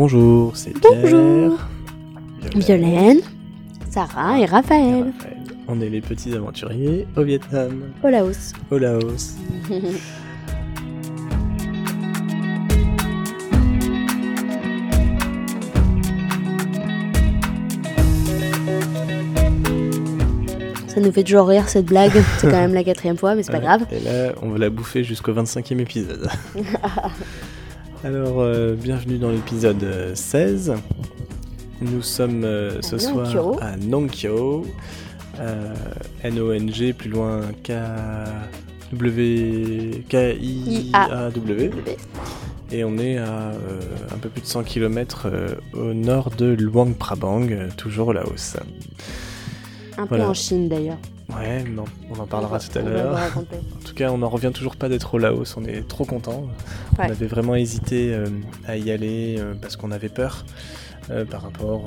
Bonjour, c'est Bonjour. Pierre. Violaine, Sarah et et Raphaël. Raphaël. On est les petits aventuriers au Vietnam, Au Laos. au Laos. Ça nous fait toujours rire cette blague. C'est quand même la quatrième fois, mais c'est pas Ouais, grave. Et là, on va la bouffer jusqu'au 25e épisode. Alors, euh, bienvenue dans l'épisode euh, 16. Nous sommes euh, ce soir à Nongkyo. Euh, N-O-N-G, plus loin K-W... K-I-A-W. Et on est à euh, un peu plus de 100 km au nord de Luang Prabang, toujours au Laos. Un peu en Chine d'ailleurs. Ouais, non, on en parlera On va- tout à l'heure. En tout cas, on n'en revient toujours pas d'être au Laos, on est trop content. Ouais. On avait vraiment hésité euh, à y aller euh, parce qu'on avait peur euh, par rapport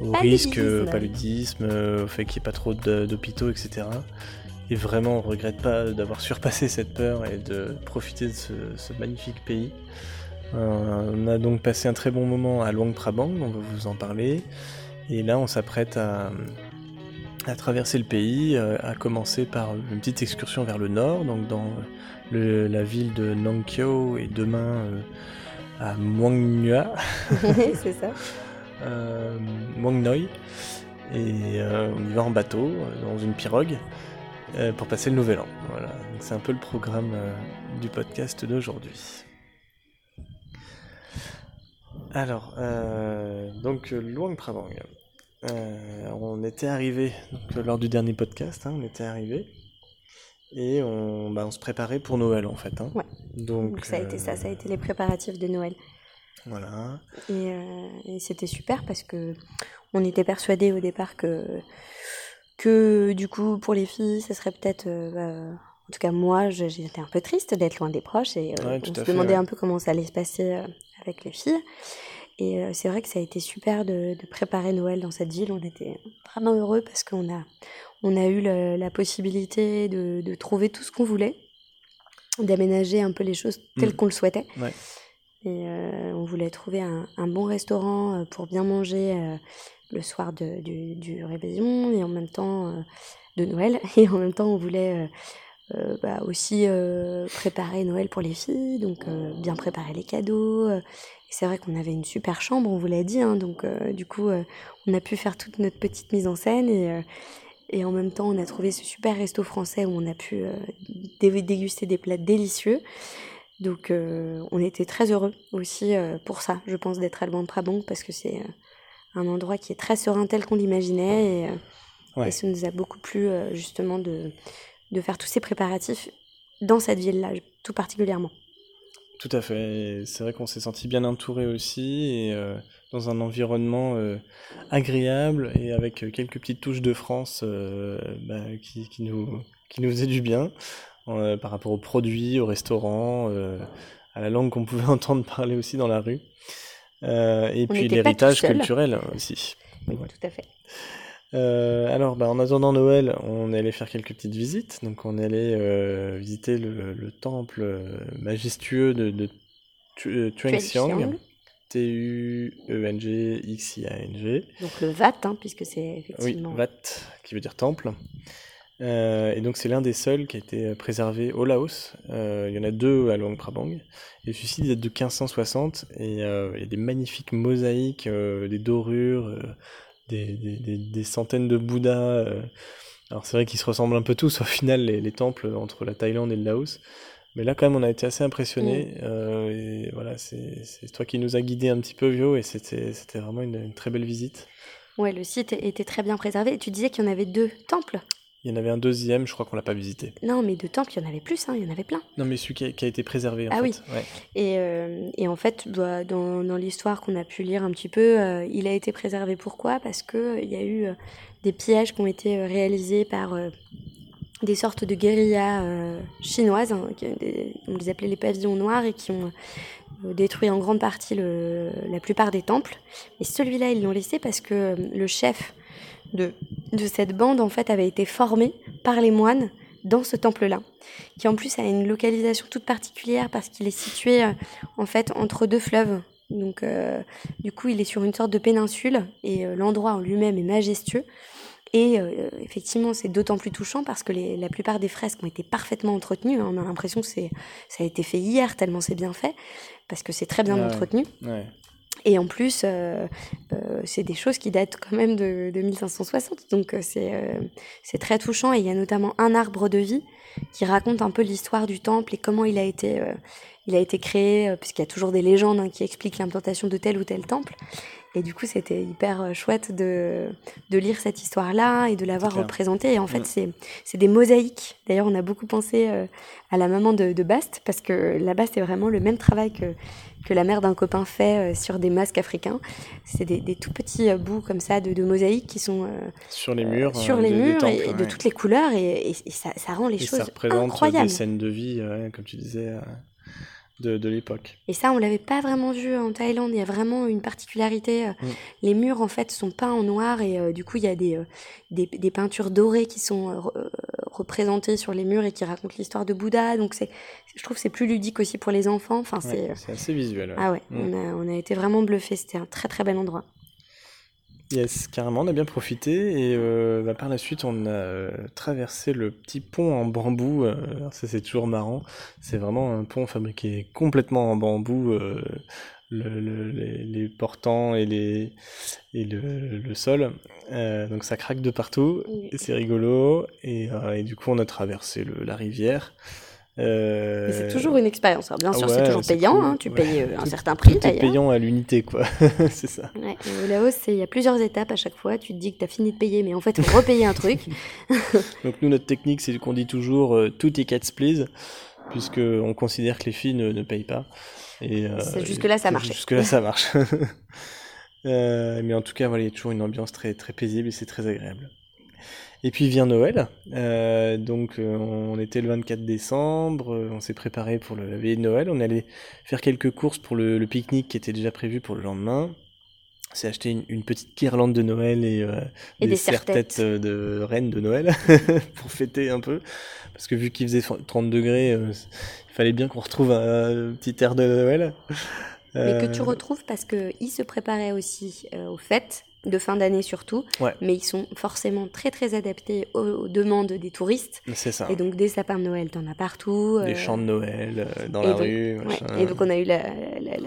au Paludisme. risque, paludisme, au fait qu'il n'y ait pas trop d'hôpitaux, etc. Et vraiment, on regrette pas d'avoir surpassé cette peur et de profiter de ce, ce magnifique pays. On a donc passé un très bon moment à Luang Prabang, on va vous en parler. Et là, on s'apprête à, à traverser le pays, euh, à commencer par une petite excursion vers le nord, donc dans le- la ville de Nongkyo, et demain euh, à Muang Nhua, c'est ça. euh, Muang Noi. Et euh, on y va en bateau, dans une pirogue, euh, pour passer le nouvel an. Voilà, c'est un peu le programme du podcast d'aujourd'hui. Alors, donc Luang Prabang. Euh, on était arrivé euh, lors du dernier podcast, hein, on était arrivé et on, bah, on se préparait pour Noël en fait. hein. Ouais. Donc, Donc ça a été ça, ça a été les préparatifs de Noël. Voilà. Et, euh, et c'était super parce que on était persuadés au départ que, que du coup pour les filles, ça serait peut-être... euh, bah, en tout cas moi, j'étais un peu triste d'être loin des proches et Ouais, on se demandait ouais. un peu comment ça allait se passer avec les filles. Et euh, c'est vrai que ça a été super de, de préparer Noël dans cette ville. On était vraiment heureux parce qu'on a, on a eu le- la possibilité de, de trouver tout ce qu'on voulait, d'aménager un peu les choses telles Mm. qu'on le souhaitait. Ouais. Et euh, on voulait trouver un, un bon restaurant euh, pour bien manger euh, le soir de- du, du réveillon et en même temps euh, de Noël. Et en même temps, on voulait bah, aussi préparer Noël pour les filles, donc bien préparer les cadeaux. Et c'est vrai qu'on avait une super chambre, on vous l'a dit, hein, donc euh, du coup, euh, on a pu faire toute notre petite mise en scène et, euh, et en même temps, on a trouvé ce super resto français où on a pu dé- déguster des plats délicieux. Donc, on était très heureux aussi pour ça, je pense, d'être à Luang Prabang parce que c'est un endroit qui est très serein tel qu'on l'imaginait et, Ouais. et ça nous a beaucoup plu justement de, de faire tous ces préparatifs dans cette ville-là, tout particulièrement. Tout à fait. C'est vrai qu'on s'est senti bien entouré aussi et euh, dans un environnement euh, agréable et avec euh, quelques petites touches de France euh, bah, qui, qui nous, qui nous du bien par rapport aux produits, aux restaurants, à la langue qu'on pouvait entendre parler aussi dans la rue. Et On puis l'héritage culturel aussi. Oui, Ouais. tout à fait. Euh, alors, bah, en attendant Noël, on est allé faire quelques petites visites. Donc, on est allé euh, visiter le, le temple euh, majestueux de, de Tu- Tuengxiang, Tuengxiang. Donc le VAT, hein, puisque c'est Oui, effectivement... Wat, qui veut dire temple. Euh, et donc, c'est l'un des seuls qui a été préservé au Laos. Euh, il y en a deux à Luang Prabang. Et celui-ci date de 1560. Et euh, il y a des magnifiques mosaïques, des dorures, des, des- des- centaines de Bouddhas. euh. Alors, c'est vrai qu'ils se ressemblent un peu tous au final, les, les temples entre la Thaïlande et le Laos. Mais là, quand même, on a été assez impressionnés. Euh, et voilà, c'est toi qui nous as guidés un petit peu, Vio. Et c'était c'était vraiment une- une très belle visite. Ouais, le site était très bien préservé. Et tu disais qu'il y en avait deux temples Il y en avait un deuxième, je crois qu'on l'a pas visité. Non, mais deux temples, il y en avait plus, hein, il y en avait plein. Non, mais celui qui a, qui a été préservé, en Ah fait. oui. Ouais. Et, euh, et en fait, bah, dans, dans l'histoire qu'on a pu lire un petit peu, euh, il a été préservé. Pourquoi? Parce qu'il y a eu euh, des pièges qui ont été euh, réalisés par euh, des sortes de guérillas euh, chinoises, hein, des- on les appelait les pavillons noirs, et qui ont euh, détruit en grande partie le- la plupart des temples. Et celui-là, ils l'ont laissé parce que euh, le chef de, de cette bande, en fait, avait été formé par les moines dans ce temple-là, qui en plus a une localisation toute particulière parce qu'il est situé euh, en fait entre deux fleuves Donc, du coup, il est sur une sorte de péninsule et l'endroit en lui-même est majestueux. Et effectivement, c'est d'autant plus touchant parce que la plupart des fresques ont été parfaitement entretenues. Hein. On a l'impression que ça a été fait hier, tellement c'est bien fait, parce que c'est très bien entretenu. Et en plus, euh, euh, c'est des choses qui datent quand même de, de 1560, donc euh, c'est très touchant. Et il y a notamment un arbre de vie qui raconte un peu l'histoire du temple et comment il a été, il a été créé, puisqu'il y a toujours des légendes hein, qui expliquent l'implantation de tel ou tel temple. Et du coup, c'était hyper chouette de, de lire cette histoire-là et de l'avoir représentée. Et en fait, mm. c'est des mosaïques. D'ailleurs, on a beaucoup pensé à la maman de, de Bast, parce que la Bast, c'est vraiment le même travail que que la mère d'un copain fait euh, sur des masques africains. C'est des, des, tout petits euh, bouts comme ça de, de mosaïques qui sont euh, sur les murs, sur les murs et, de toutes les couleurs et, ça, ça, rend les et choses ça représente incroyables. des scènes de vie, comme tu disais de, l'époque. Et ça, on l'avait pas vraiment vu en Thaïlande. Il y a vraiment une particularité. Mm. Les murs, en fait, sont peints en noir et euh, du coup, il y a des, euh, des, des, peintures dorées qui sont représentées sur les murs et qui racontent l'histoire de Bouddha. Donc, c'est, je trouve que c'est plus ludique aussi pour les enfants. Enfin, c'est, assez visuel. Ah ouais, mm. on, a, on a été vraiment bluffés. C'était un très très bel endroit. Yes, carrément, on a bien profité et euh, bah, par la suite on a euh, traversé le petit pont en bambou. Euh, ça c'est toujours marrant. C'est vraiment un pont fabriqué complètement en bambou. Euh, le, les, les, portants et, les, et le, le sol. donc ça craque de partout. C'est rigolo. Et, et, du coup on a traversé la rivière. Euh... C'est toujours une expérience. bien sûr, c'est toujours payant. Hein, tu payes euh, un certain prix. C'est payant à l'unité, quoi. c'est ça. Ouais, la hausse, il y a plusieurs étapes à chaque fois. Tu te dis que tu as fini de payer, mais en fait, faut repayer un truc. Donc, nous, notre technique, c'est qu'on dit toujours euh, tout tickets please, puisqu'on considère que les filles ne, ne payent pas. Et, euh, jusque-là, ça marche. Jusque-là, ça marche. mais en tout cas, voilà, il y a toujours une ambiance très, très paisible et c'est très agréable. Et puis vient Noël, euh, donc euh, on était le 24 décembre, euh, on s'est préparé pour le, la veillée de Noël, on allait faire quelques courses pour le, pique-nique qui était déjà prévu pour le lendemain. C'est acheter une, petite guirlande de Noël et, des, serre-têtes de reine de Noël pour fêter un peu. Parce que vu qu'il faisait 30 degrés, il fallait bien qu'on retrouve un, petit air de Noël. Mais que tu retrouves parce qu'il se préparait aussi aux fêtes de fin d'année surtout, mais ils sont forcément très très adaptés aux, demandes des touristes. C'est ça. Et donc des sapins de Noël, t'en as partout. Des euh, chants de Noël euh, dans la rue. Et donc on a eu la,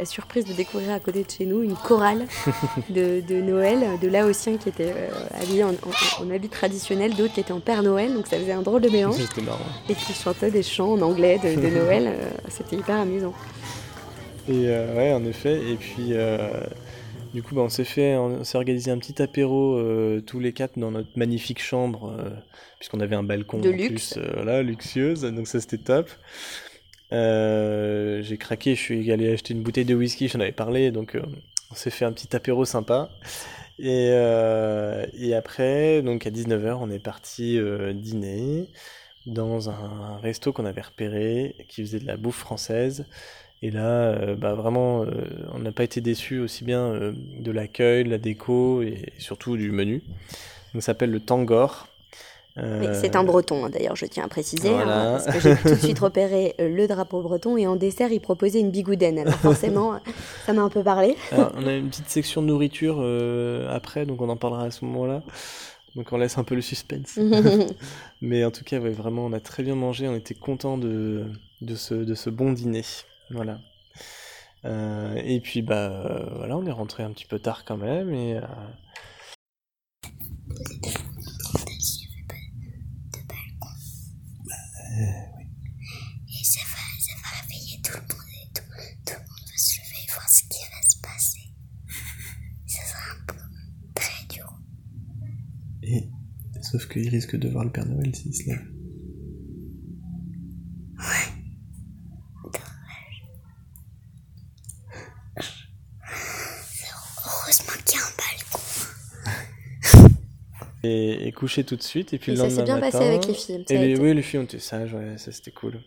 surprise de découvrir à côté de chez nous une chorale de, Noël, de Laotiens qui étaient euh, habillés en, habit traditionnel, d'autres qui étaient en Père Noël, donc ça faisait un drôle de mélange. C'était marrant. Et qui chantaient des chants en anglais de, Noël, c'était hyper amusant. Et ouais, en effet, et puis du coup, bah, on s'est fait, on s'est organisé un petit apéro euh, tous les quatre dans notre magnifique chambre, euh, puisqu'on avait un balcon de luxe, plus, euh, voilà, luxueuse, donc ça c'était top. j'ai craqué, je suis allé acheter une bouteille de whisky, j'en avais parlé, donc on s'est fait un petit apéro sympa. Et, et après, donc à 19h, on est parti dîner dans un resto qu'on avait repéré, qui faisait de la bouffe française. Et là, euh, bah vraiment, euh, on n'a pas été déçus aussi bien euh, de l'accueil, de la déco et surtout du menu. Donc, ça s'appelle le Tangor. C'est un breton, hein, d'ailleurs, je tiens à préciser. Hein, parce que j'ai tout de suite repéré le drapeau breton et en dessert, il proposait une bigoudaine. Alors forcément, ça m'a un peu parlé. on a une petite section de nourriture après, donc on en parlera à ce moment-là. Donc on laisse un peu le suspense. Mais en tout cas, ouais, vraiment, on a très bien mangé. On était content de, de, ce, de ce bon dîner. Voilà. Euh, et puis bah euh, voilà, on est rentré un petit peu tard quand même et euh... oui. Et ça va, ça va réveiller tout le monde et tout, tout le monde va se lever et voir ce qui va se passer. Ça sera un peu très dur. Et sauf qu'il risque de voir le Père Noël s'il se lève. Et, coucher tout de suite. Et puis le lendemain ça s'est bien passé avec les filles. Et oui, les filles ont été sages, ouais, ça c'était cool.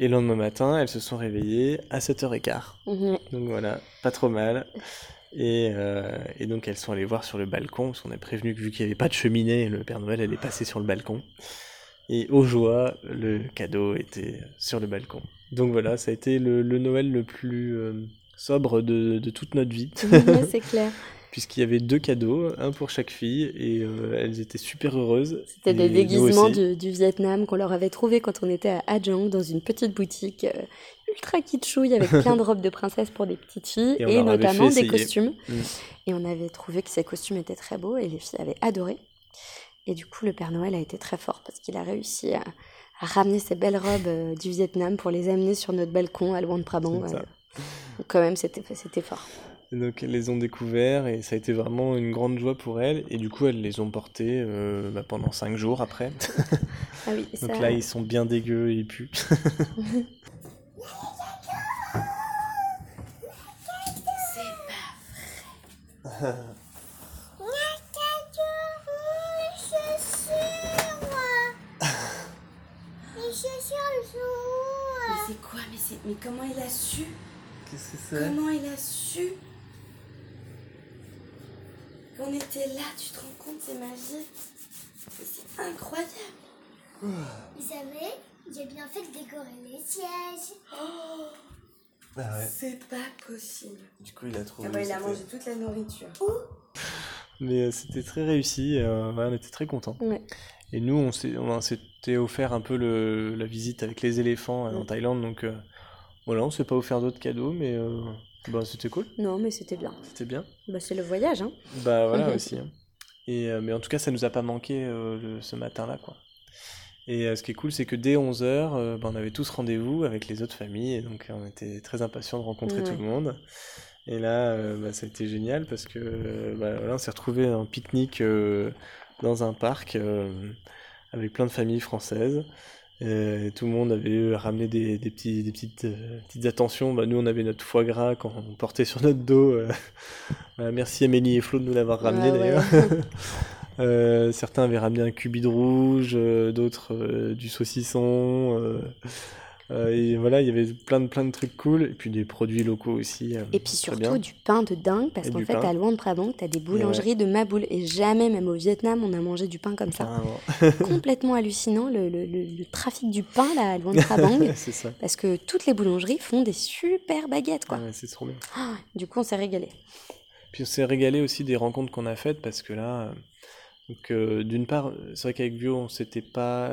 Et le lendemain matin, elles se sont réveillées à 7h15. Mhm. Donc voilà, pas trop mal. Et, euh, et, donc elles sont allées voir sur le balcon, parce qu'on est prévenu que vu qu'il n'y avait pas de cheminée, le Père Noël allait passer sur le balcon. Et au joie, le cadeau était sur le balcon. Donc voilà, ça a été le, le Noël le plus, euh, sobre de, de toute notre vie. C'est clair. Puisqu'il y avait deux cadeaux, un pour chaque fille, et euh, elles étaient super heureuses. C'était des déguisements du, du Vietnam qu'on leur avait trouvé quand on était à Ajang dans une petite boutique euh, ultra kitschouille avec plein de robes de princesse pour des petites filles Et notamment des costumes. Mm. Et on avait trouvé que ces costumes étaient très beaux et les filles avaient adoré. Et du coup, le Père Noël a été très fort parce qu'il a réussi à, à ramener ces belles robes euh, du Vietnam pour les amener sur notre balcon à Luang Prabang. Donc quand même, c'était fort. Et donc elles les ont découverts et ça a été vraiment une grande joie pour elles. Et du coup, elles les ont portés euh, bah, pendant cinq jours après. Ah oui, donc ça, là, ils sont bien dégueux et ils puent. Mais c'est quoi? Mais, c'est- mais comment il a su? Qu'est-ce que c'est? Comment il a su? Qu'on était là Tu te rends compte, c'est magique. C'est incroyable. Vous savez, j'ai bien fait de décorer les sièges. Ah ouais. C'est pas possible. Du coup, il a trouvé. Ah bah, il a mangé toute la nourriture. Mais euh, c'était très réussi, euh, ouais, on était très contents. Ouais. Et nous, on s'est- on s'était offert un peu le, la visite avec les éléphants euh, en. Thaïlande, donc euh, voilà, on s'est pas offert d'autres cadeaux, mais euh, bah, c'était cool, Non, mais c'était bien. c'était bien. Bah, c'est le voyage, hein. Bah voilà aussi. hein. Et, euh, mais en tout cas, ça nous a pas manqué euh, le- ce matin-là, quoi. Et euh, ce qui est cool, c'est que dès 11h, on avait tous rendez-vous avec les autres familles, et donc on était très impatients de rencontrer tout le monde. Et là, bah, ça a été génial parce que bah, voilà, on s'est retrouvés en pique-nique dans un parc avec plein de familles françaises. Et tout le monde avait ramené des, des petits, des petites, euh, petites attentions. Bah, nous, on avait notre foie gras quand on portait sur notre dos. euh. Merci Amélie et Flo de nous l'avoir ramené Ouais, d'ailleurs. Euh, certains avaient ramené un cubide rouge, euh, d'autres euh, du saucisson. Euh, et voilà, il y avait plein de, plein de trucs cool. Et puis des produits locaux aussi. euh, Et puis surtout bien. du pain de dingue, parce qu'en fait, pain. à Luang Prabang, t'as des boulangeries de Maboul. Et jamais, même au Vietnam, on a mangé du pain comme ça. Carrément. Complètement hallucinant, le, le- le- le trafic du pain là, à Luang Prabang. c'est ça. parce que toutes les boulangeries font des super baguettes, quoi. Ouais, c'est trop bien. Ah, du coup, on s'est régalé. Puis on s'est régalé aussi des rencontres qu'on a faites parce que là, euh, euh, d'une part, c'est vrai qu'avec Vio, on s'était pas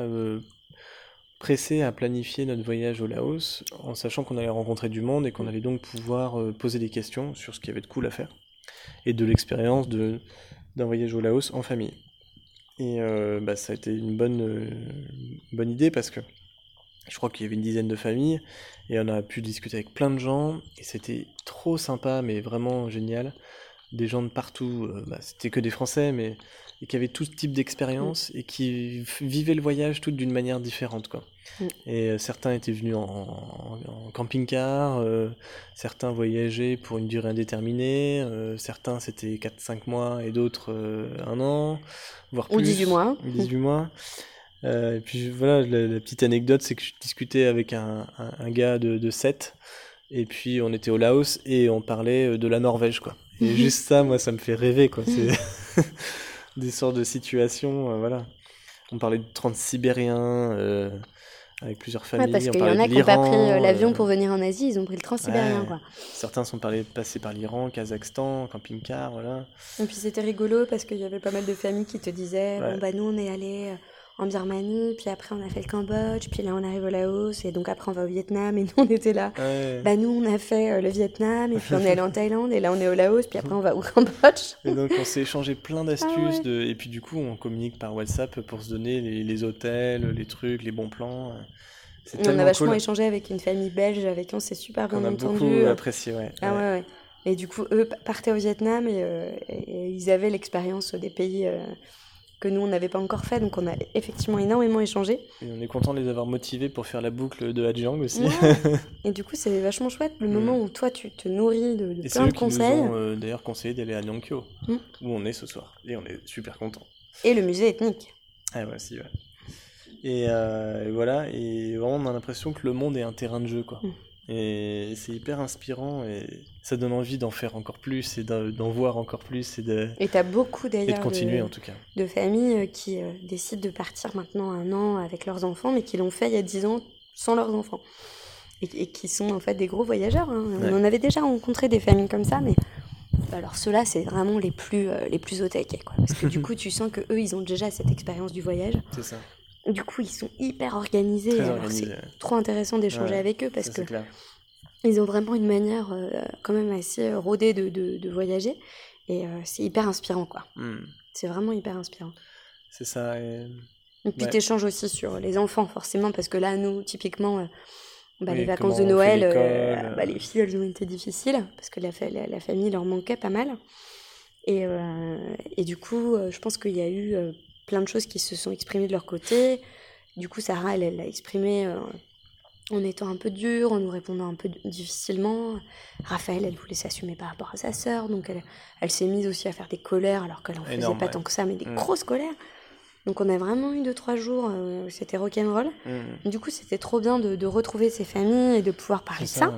pressé à planifier notre voyage au Laos en sachant qu'on allait rencontrer du monde et qu'on allait donc pouvoir euh, poser des questions sur ce qu'il y avait de cool à faire et de l'expérience d'un voyage au Laos en famille. Et euh, bah, ça a été une bonne, euh, bonne idée parce que je crois qu'il y avait une dizaine de familles et on a pu discuter avec plein de gens et c'était trop sympa mais vraiment génial. Des gens de partout, bah, c'était que des Français mais et qui avaient tout type d'expérience et qui vivaient le voyage toutes d'une manière différente quoi. Mm. Et euh, certains étaient venus en, en- en camping-car, euh, certains voyageaient pour une durée indéterminée, euh, certains c'était 4-5 mois et d'autres un an, voire Ou plus. 18 mois. 18 mois. Euh, et puis voilà, la, la petite anecdote, c'est que je discutais avec un, un, un gars de, de 7, et puis on était au Laos et on parlait de la Norvège, quoi. Et juste ça, moi, ça me fait rêver, quoi. Des sortes de situations, euh, voilà. On parlait de transsibérien, euh, avec plusieurs Ouais, familles. parce on qu'il y en a qui n'ont pas pris euh, l'avion euh, pour venir en Asie, ils ont pris le transsibérien, ouais. quoi. Certains sont parlé- passés par l'Iran, Kazakhstan, camping-car, voilà. Et puis c'était rigolo parce qu'il y avait pas mal de familles qui te disaient Ouais. bon bah nous on est allé euh, en Birmanie, puis après on a fait le Cambodge, puis là on arrive au Laos, et donc après on va au Vietnam, et nous on était là. Ouais. Bah nous on a fait euh, le Vietnam, et puis on est allé en Thaïlande, et là on est au Laos, puis après on va au Cambodge. Et donc on s'est échangé plein d'astuces Ah ouais. de... et puis du coup on communique par WhatsApp pour se donner les, les hôtels, les trucs, les bons plans. On a vachement cool échangé avec une famille belge avec qui on s'est super bien qu'on a beaucoup entendu. apprécié, ouais. Ah Ouais. Et du coup, eux partaient au Vietnam et, euh, et- et ils avaient l'expérience des pays euh, que nous, on n'avait pas encore fait. Donc, on a effectivement énormément échangé. Et on est content de les avoir motivés pour faire la boucle de Hadjiang aussi. Ouais. Et du coup, c'est vachement chouette le Mm. moment où toi, tu te nourris de, de Et plein de qui nous conseils. ont euh, d'ailleurs conseillé d'aller à Nyankyo, Mm. où on est ce soir. Et on est super contents. Et le musée ethnique. Ah ouais, si, ouais. Et, euh, et voilà, et vraiment on a l'impression que le monde est un terrain de jeu, quoi. Mm. Et c'est hyper inspirant et ça donne envie d'en faire encore plus et d'en voir encore plus et de, Et tu as beaucoup et de d'ailleurs continuer de, en tout cas. de familles euh, qui euh, décident de partir maintenant un an avec leurs enfants, mais qui l'ont fait il y a 10 ans sans leurs enfants. et, qui sont en fait des gros voyageurs. hein. On en avait déjà rencontré des familles comme ça, mais alors ceux-là, c'est vraiment les plus, euh, les plus au taquet, quoi. Parce que du coup, tu sens que eux, ils ont déjà cette expérience du voyage. C'est ça. Du coup, ils sont hyper organisés. C'est ouais. trop intéressant d'échanger Ouais, avec eux parce Ça, que. Ils ont vraiment une manière euh, quand même assez euh, rodée de, de, de voyager. Et euh, c'est hyper inspirant, quoi. Hmm. C'est vraiment hyper inspirant. C'est ça. et- Et puis Ouais. t'échanges aussi sur les enfants, forcément, parce que là, nous, typiquement, euh, bah, Oui, les vacances de Noël, bah, les filles, elles ont été difficiles, parce que la, fa- la, la famille leur manquait pas mal. Et, et du coup, je pense qu'il y a eu plein de choses qui se sont exprimées de leur côté. Du coup, Sarah, elle, elle l'a exprimé en étant un peu dure, en nous répondant un peu difficilement. Raphaël, elle voulait s'assumer par rapport à sa sœur, donc elle, elle s'est mise aussi à faire des colères, alors qu'elle en faisait pas ouais. tant que ça, mais des Mm. grosses colères. Donc on a vraiment eu deux, trois jours, euh, où c'était rock'n'roll. Hmm. Du coup, c'était trop bien de, de retrouver ces familles et de pouvoir parler de ça, ouais.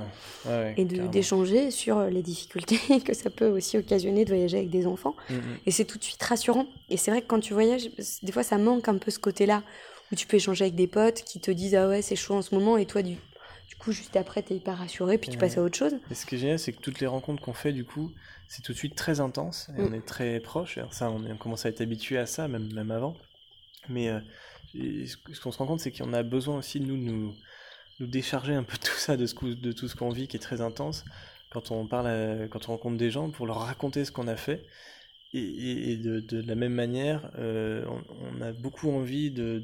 Ouais, ouais, et d'échanger sur les difficultés que ça peut aussi occasionner de voyager avec des enfants. Hmm, hmm. Et c'est tout de suite rassurant. Et c'est vrai que quand tu voyages, des fois ça manque un peu ce côté-là, où tu peux échanger avec des potes qui te disent Ah ouais, c'est chaud en ce moment, et toi, du, du coup, juste après, t'es hyper rassuré, puis tu Ouais. passes à autre chose. Et ce qui est génial, c'est que toutes les rencontres qu'on fait, du coup, c'est tout de suite très intense et Mm. on est très proche. Alors ça, on, est- on commence à être habitué à ça, même, même avant. Mais euh, ce qu'on se rend compte, c'est qu'on a besoin aussi, nous, de nous, nous décharger un peu de tout ça, de, ce, qu'ou- de tout ce qu'on vit qui est très intense. Quand on parle, à- quand on rencontre des gens, pour leur raconter ce qu'on a fait. Et, et- et de, de la même manière, euh, on, on a beaucoup envie de,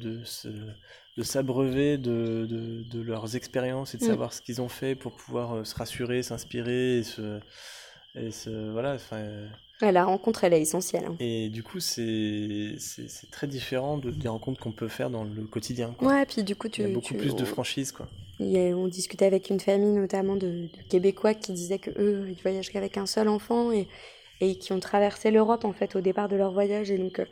de s'abreuver de, de, de leurs expériences et de Mm. savoir ce qu'ils ont fait pour pouvoir euh, se rassurer, s'inspirer et se, et se voilà. euh, Ouais, la rencontre, elle est essentielle. hein. Et du coup, c'est très différent de, des rencontres qu'on peut faire dans le quotidien. Quoi. Ouais, puis du coup, tu. Il y a beaucoup tu- plus de franchise, quoi. A- on discutait avec une famille notamment de, de Québécois qui disaient que eux, ils voyagent qu'avec un seul enfant et, et qui ont traversé l'Europe en fait au départ de leur voyage. Et donc, euh,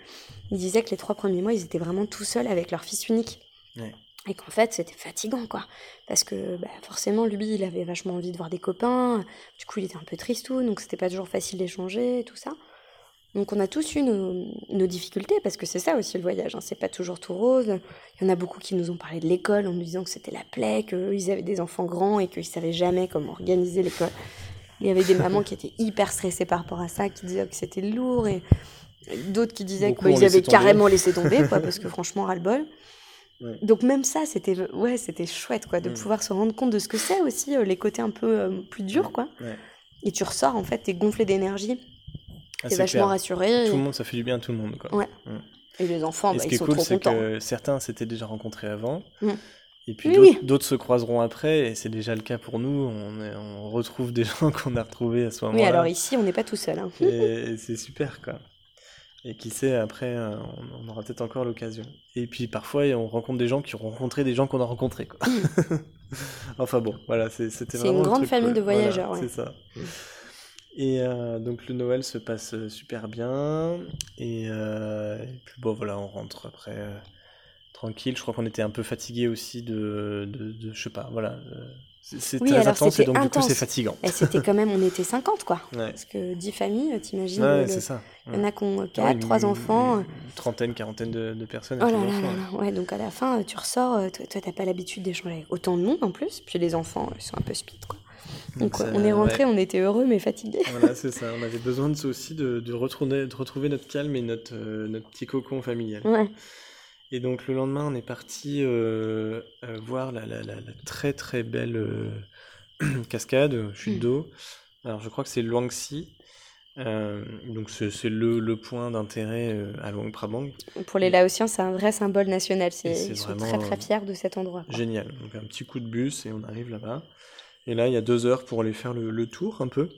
ils disaient que les trois premiers mois, ils étaient vraiment tout seuls avec leur fils unique. Ouais. Et qu'en fait, c'était fatigant, quoi. Parce que bah, forcément, lui, il avait vachement envie de voir des copains. Du coup, il était un peu tristou, donc c'était pas toujours facile d'échanger et tout ça. Donc on a tous eu nos, nos difficultés, parce que c'est ça aussi le voyage, hein, c'est pas toujours tout rose. Il y en a beaucoup qui nous ont parlé de l'école en nous disant que c'était la plaie, qu'ils avaient des enfants grands et qu'ils savaient jamais comment organiser l'école. Il y avait des mamans qui étaient hyper stressées par rapport à ça, qui disaient que c'était lourd, et d'autres qui disaient qu'ils laissé avaient carrément laissé tomber, quoi, parce que franchement, ras-le-bol. Ouais. Donc même ça, c'était ouais, c'était chouette, quoi, de Mm. pouvoir se rendre compte de ce que c'est aussi, euh, les côtés un peu euh, plus durs, quoi. Ouais. Et tu ressors, en fait, t'es gonflé d'énergie, Ah, t'es c'est vachement clair. rassuré. Tout et- le monde, ça fait du bien à tout le monde, quoi. Mm. Et les enfants, Et bah, ce ils qui est sont cool, trop contents. que certains s'étaient déjà rencontrés avant. Mm. Et puis Oui, d'autres oui. se croiseront après, et c'est déjà le cas pour nous. On, est- on retrouve des gens qu'on a retrouvés à ce Oui, moment-là. alors ici, on n'est pas tout seul. hein. Et c'est super, quoi. Et qui sait, après, euh, on, on aura peut-être encore l'occasion. Et puis parfois, on rencontre des gens qui ont rencontré des gens qu'on a rencontrés, quoi. enfin bon, voilà, c'est- c'était C'est vraiment une le grande truc famille de voyageurs, Voilà, ouais. C'est ça. Et euh, donc le Noël se passe euh, super bien. Et, euh, et puis bon, voilà, on rentre après euh, tranquille. Je crois qu'on était un peu fatigué aussi de, de, de- je sais pas, voilà. euh, c'est c'est Oui, très intense et donc du coup c'est fatigant. Et c'était quand même, on était 50, quoi. Ouais, Parce que 10 familles, t'imagines, ouais, le- c'est ça. il y en a qui ont Ouais, 4, une- 3 enfants. Une, trentaine, quarantaine de, de personnes. Oh là là. Ouais, donc à la fin, tu ressors, euh, toi, t'as pas l'habitude d'échanger avec autant de monde en plus. Puis les enfants, ils sont un peu speed, quoi. Donc, on est rentré, on était heureux, mais fatigués. Voilà, c'est ça. On avait besoin de ça aussi, de, de, retrouver, de retrouver notre calme et notre, euh, notre petit cocon familial. Ouais. Et donc le lendemain, on est parti euh, euh, voir la, la, la, la très très belle euh, cascade, chute Mm. d'eau. Alors je crois que c'est Luangxi. Euh, donc c'est le, le point d'intérêt à Luang Prabang. Pour les Laotiens, c'est un vrai symbole national. Ils sont très très fiers de cet endroit. quoi. Génial. Donc un petit coup de bus et on arrive là-bas. Et là, il y a deux heures pour aller faire le, le tour un peu.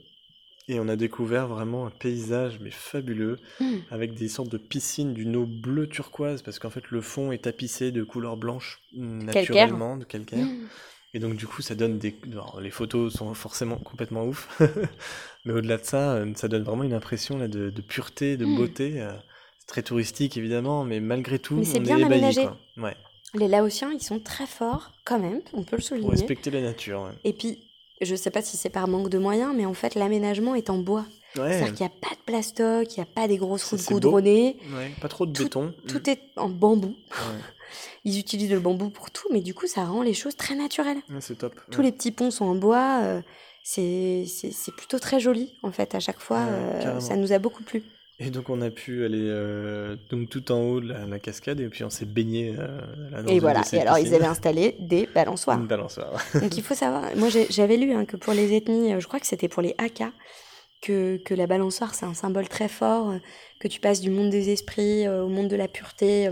Et on a découvert vraiment un paysage mais fabuleux Mm. avec des sortes de piscines d'une eau bleu turquoise parce qu'en fait le fond est tapissé de couleur blanche mm, naturellement, de calcaire. Mm. Et donc du coup ça donne des... alors, les photos sont forcément complètement ouf. mais au-delà de ça, euh, ça donne vraiment une impression là, de, de pureté, de beauté. euh, C'est très touristique évidemment, mais malgré tout, Mais c'est on bien est ébahi, quoi. Ouais, Les Laotiens, ils sont très forts, quand même, on peut le pour souligner. respecter la nature. ouais. Et puis, je sais pas si c'est par manque de moyens, mais en fait, l'aménagement est en bois. Ouais, C'est-à-dire qu'il n'y a pas de plastoc, il n'y a pas des grosses routes goudronnées. ouais, pas trop de Tout- béton. Tout est en bambou. Ouais. Ils utilisent le bambou pour tout, mais du coup, ça rend les choses très naturelles. c'est top. Tous les petits ponts sont en bois. euh, c'est plutôt très joli, en fait, à chaque fois. Euh, ça nous a beaucoup plu. Et donc on a pu aller euh, donc tout en haut de la, la cascade et puis on s'est baigné euh, là, dans Et voilà. Et alors, ils avaient installé des balançoires. une balançoire. Donc il faut savoir, moi j'avais lu hein, que pour les ethnies, euh, je crois que c'était pour les Hakka, que, que la balançoire c'est un symbole très fort, euh, que tu passes du monde des esprits au monde de la pureté.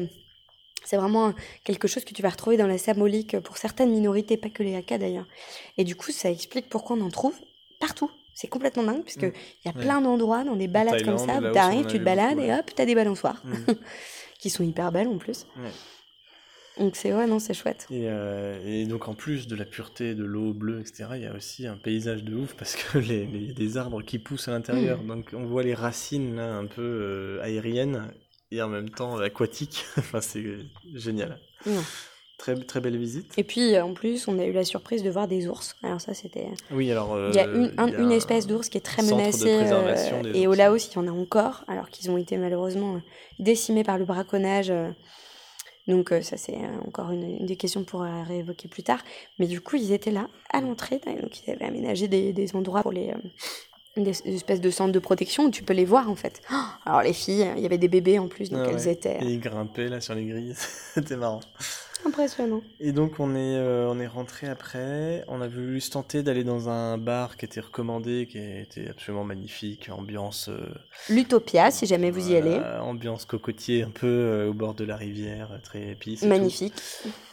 C'est vraiment quelque chose que tu vas retrouver dans la symbolique pour certaines minorités, pas que les Hakka d'ailleurs. Et du coup, ça explique pourquoi on en trouve partout. C'est complètement dingue, qu'il Mm. y a Ouais. plein d'endroits dans des balades comme ça, où t'arrives, tu te balades beaucoup, et hop, t'as des balançoires, Mm. qui sont hyper belles en plus. Ouais. Donc c'est ouais, non, c'est chouette. Et, euh, et donc en plus de la pureté de l'eau bleue, etc., il y a aussi un paysage de ouf parce que les, les- il y a des arbres qui poussent à l'intérieur. Mm. Donc on voit les racines là un peu euh, aériennes et en même temps aquatiques. enfin c'est génial. Ouais. Très très belle visite. Et puis euh, en plus, on a eu la surprise de voir des ours. Alors ça, c'était. Oui alors euh, Il y a une, un- il y a une un espèce d'ours qui est très de menacée. préservation euh, des et au. Laos, il y en a encore, alors qu'ils ont été malheureusement euh, décimés par le braconnage. euh. Donc euh, ça, c'est euh, encore une, une des questions pour euh, réévoquer plus tard. Mais du coup, ils étaient là, à l'entrée. Donc ils avaient aménagé des, des endroits pour les... euh, des, espèces de centres de protection où tu peux les voir en fait. Oh alors les filles, il y avait des bébés en plus, donc Ah elles étaient Et ils grimpaient là sur les grilles, c'était marrant. Impressionnantes. Et donc on est, euh, on est rentré après, on a voulu se tenter d'aller dans un bar qui était recommandé, qui était absolument magnifique, ambiance, euh, L'Utopia, si jamais vous y allez. ambiance cocotier un peu euh, au bord de la rivière, euh, très épice. et tout. Magnifique.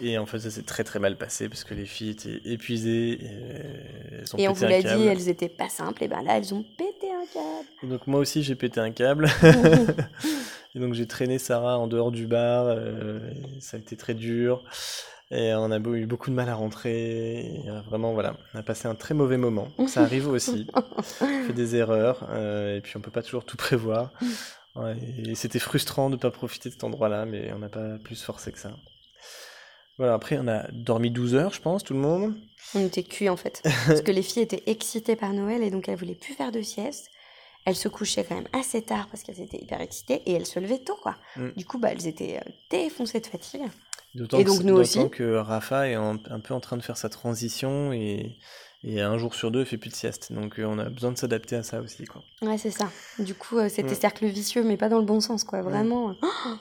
Et en fait ça s'est très très mal passé parce que les filles étaient épuisées, et, elles ont Et on vous l'a dit, elles étaient pas simples. Et ben là, elles ont pété un câble. Et donc moi aussi j'ai pété un câble. Et donc j'ai traîné Sarah en dehors du bar, euh, ça a été très dur. Et on a eu beaucoup de mal à rentrer. Euh, vraiment, voilà, on a passé un très mauvais moment. Ça arrive aussi. on fait des erreurs. euh, et puis on peut pas toujours tout prévoir. Ouais, et c'était frustrant de pas profiter de cet endroit-là, mais on n'a pas plus forcé que ça. Voilà, après on a dormi 12 heures, je pense, tout le monde. On était cuits en fait. Parce que les filles étaient excitées par Noël et donc elles voulaient plus faire de sieste. Elles se couchaient quand même assez tard parce qu'elles étaient hyper excitées et elles se levaient tôt quoi. Mm. Du coup, bah, elles étaient euh, défoncées de fatigue. D'autant Et que, donc nous d'autant aussi. que Rafa est un peu en train de faire sa transition et, et un jour sur deux, il fait plus de sieste. Donc euh, on a besoin de s'adapter à ça aussi. Quoi. Ouais, c'est ça. Du coup, euh, c'était Mm. cercle vicieux, mais pas dans le bon sens quoi. Vraiment. euh,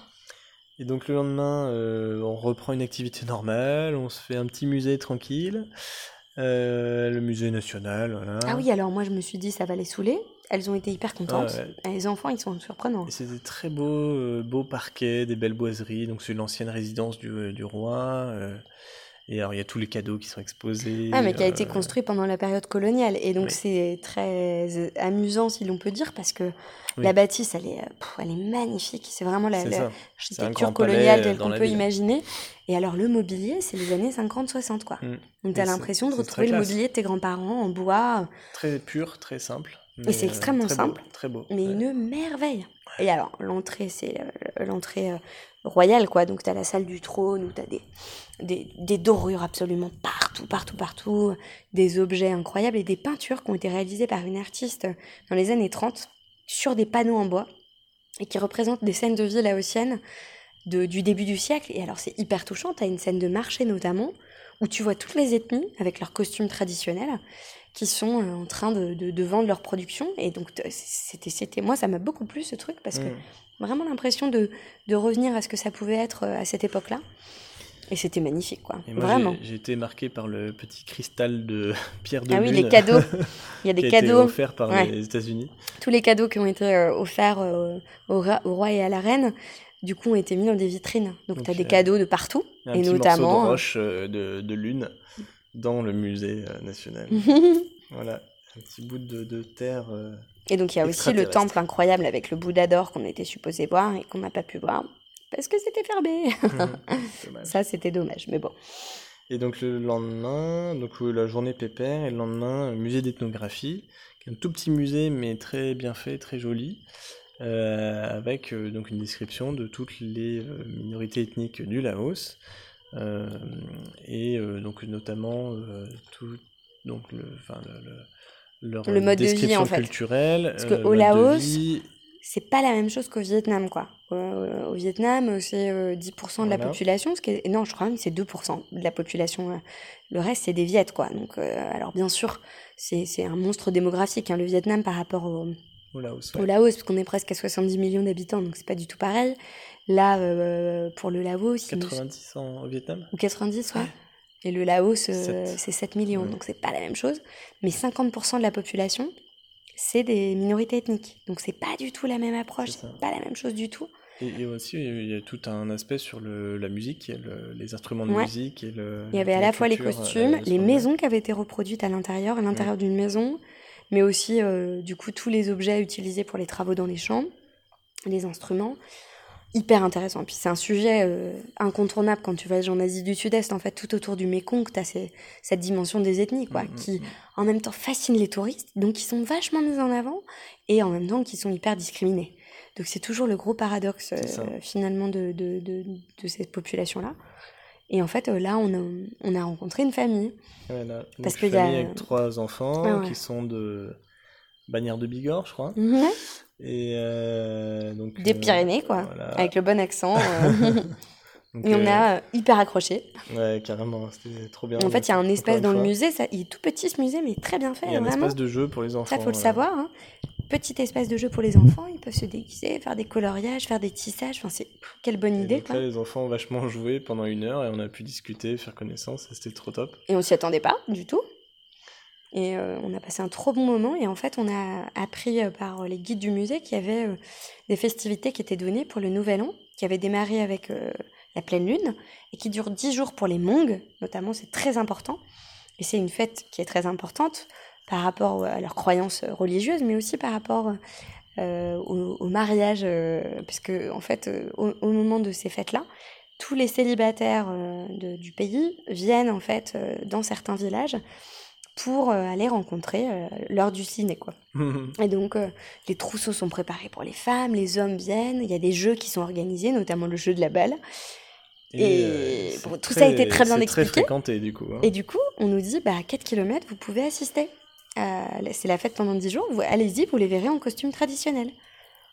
Et donc le lendemain, euh, on reprend une activité normale, on se fait un petit musée tranquille, euh, le musée national, voilà. Ah oui, alors moi je me suis dit ça va les saouler. Elles ont été hyper contentes. Ah ouais. Et Les enfants, ils sont surprenants. C'est des très beaux, euh, beaux parquets, des belles boiseries. Donc c'est l'ancienne résidence du, euh, du roi. euh, et alors il y a tous les cadeaux qui sont exposés. Ah, mais qui a été construit pendant la période coloniale. Et donc, Oui. c'est très amusant, si l'on peut dire, parce que Oui. la bâtisse, elle est, pff, elle est magnifique. C'est vraiment la, C'est la- coloniale telle qu'on peut imaginer. Et alors, le mobilier, c'est les années 50-60, quoi. Mm. Donc, t'as c'est- l'impression de retrouver le mobilier de tes grands-parents en bois, Très pur, très simple. Et c'est euh, extrêmement très beau, simple, très beau. mais ouais. une merveille. Et alors, l'entrée, c'est euh, l'entrée euh, royale, quoi. Donc, t'as la salle du trône où t'as des, des, des dorures absolument partout, partout, partout, des objets incroyables et des peintures qui ont été réalisées par une artiste dans les années 30 sur des panneaux en bois et qui représentent des scènes de vie laotiennes de, du début du siècle. Et alors, c'est hyper touchant. T'as une scène de marché notamment où tu vois toutes les ethnies avec leurs costumes traditionnels qui sont euh, en train de, de, de vendre leur production. Et donc, c'était, c'était, moi, ça m'a beaucoup plu ce truc parce que Mm. vraiment l'impression de, de revenir à ce que ça pouvait être euh, à cette époque-là. Et c'était magnifique, quoi. Moi, Vraiment. j'ai- été marqué par le petit cristal de Pierre de Ah oui, Lune les cadeaux. Il y a qui des a été cadeaux. offert par Ouais. les États-Unis. Tous les cadeaux qui ont été euh, offerts euh, au, ra- au roi et à la reine, du coup, ont été mis dans des vitrines. Donc, tu as des cadeaux de partout. Un et petit notamment. de roche euh, de, de lune dans le musée euh, national. voilà, un petit bout de, de terre. euh, Et donc il y a aussi le temple incroyable avec le Bouddha d'or qu'on était supposé voir et qu'on n'a pas pu voir parce que c'était fermé. dommage. Ça c'était dommage, mais bon. Et donc le lendemain, donc euh, la journée pépère, et le lendemain, musée d'ethnographie, qui est un tout petit musée mais très bien fait, très joli, euh, avec euh, donc une description de toutes les minorités ethniques du Laos, et euh, donc notamment euh, tout, donc le, enfin, le, le- leur Le mode de vie, en fait. culturelle, Parce que euh, au mode de Laos, vie, c'est pas la même chose qu'au Vietnam, quoi. Euh, au Vietnam, c'est 10% de la population, ce qui est... non, je crois même que c'est 2% de la population. euh. Le reste, c'est des Viettes, quoi. Donc, euh, alors bien sûr, c'est un monstre démographique, hein, le Vietnam, par rapport au, Au Laos, au. Laos, parce qu'on est presque à 70 millions d'habitants, donc c'est pas du tout pareil. Là, euh, pour le Laos, il nous- 90 en, au Vietnam ou 90, ouais. Et le Laos, euh, c'est 7 millions, Ouais. donc c'est pas la même chose. Mais 50% de la population, c'est des minorités ethniques. Donc c'est pas du tout la même approche, C'est pas la même chose du tout. Et, et aussi, il y a tout un aspect sur le, la musique, et le- les instruments de Ouais. musique et le. Il y avait à la fois les euh, costumes, les maisons qui avaient été reproduites à l'intérieur, à l'intérieur d'une maison, mais aussi euh, du coup tous les objets utilisés pour les travaux dans les champs, les instruments. Hyper intéressant. Puis c'est un sujet euh, incontournable quand tu voyages en Asie du Sud-Est, en fait, tout autour du Mékong, tu as cette dimension des ethnies, quoi, Mm, mm, qui mm. en même temps fascinent les touristes, donc qui sont vachement mis en avant, et en même temps qui sont hyper discriminés. Donc c'est toujours le gros paradoxe euh, finalement de, de, de, de cette population-là. Et en fait, euh, là, on a, on a rencontré une famille. Voilà. Parce qu'il y a- avec trois enfants Ah ouais. qui sont de Bagnères de Bigorre, je crois. Et euh, donc, Des euh, Pyrénées, quoi, voilà. avec le bon accent. euh, Donc, et on a hyper accroché. Ouais, carrément, c'était trop bien. En fait, il y a un espace dans le musée, ça, il est tout petit ce musée, mais très bien fait, Il y a un vraiment. espace de jeu pour les enfants. Ça, faut le savoir. Hein. Petit espace de jeu pour les enfants, ils peuvent se déguiser, faire des coloriages, faire des tissages. Enfin, c'est quelle bonne Et idée, donc quoi. là, les enfants ont vachement joué pendant une heure et on a pu discuter, faire connaissance, c'était trop top. Et on s'y attendait pas du tout. Et euh, on a passé un trop bon moment. Et en fait, on a appris euh, par les guides du musée qu'il y avait euh, des festivités qui étaient données pour le Nouvel An, qui avaient démarré avec euh, la pleine lune et qui durent dix jours pour les Hmong, notamment. C'est très important. Et c'est une fête qui est très importante par rapport à leurs croyances religieuses, mais aussi par rapport euh, au, au mariage, euh, puisque en fait, euh, au, moment de ces fêtes-là, tous les célibataires euh, du pays viennent en fait euh, dans certains villages pour euh, aller rencontrer euh, l'heure du ciné quoi. Et donc euh, les trousseaux sont préparés pour les femmes, les hommes viennent, il y a des jeux qui sont organisés, notamment le jeu de la balle. Et bon, tout ça a été très bien expliqué. très fréquenté du coup. hein. Et du coup, on nous dit, bah, à 4 km, vous pouvez assister. C'est la fête pendant 10 jours, allez-y, vous les verrez en costume traditionnel.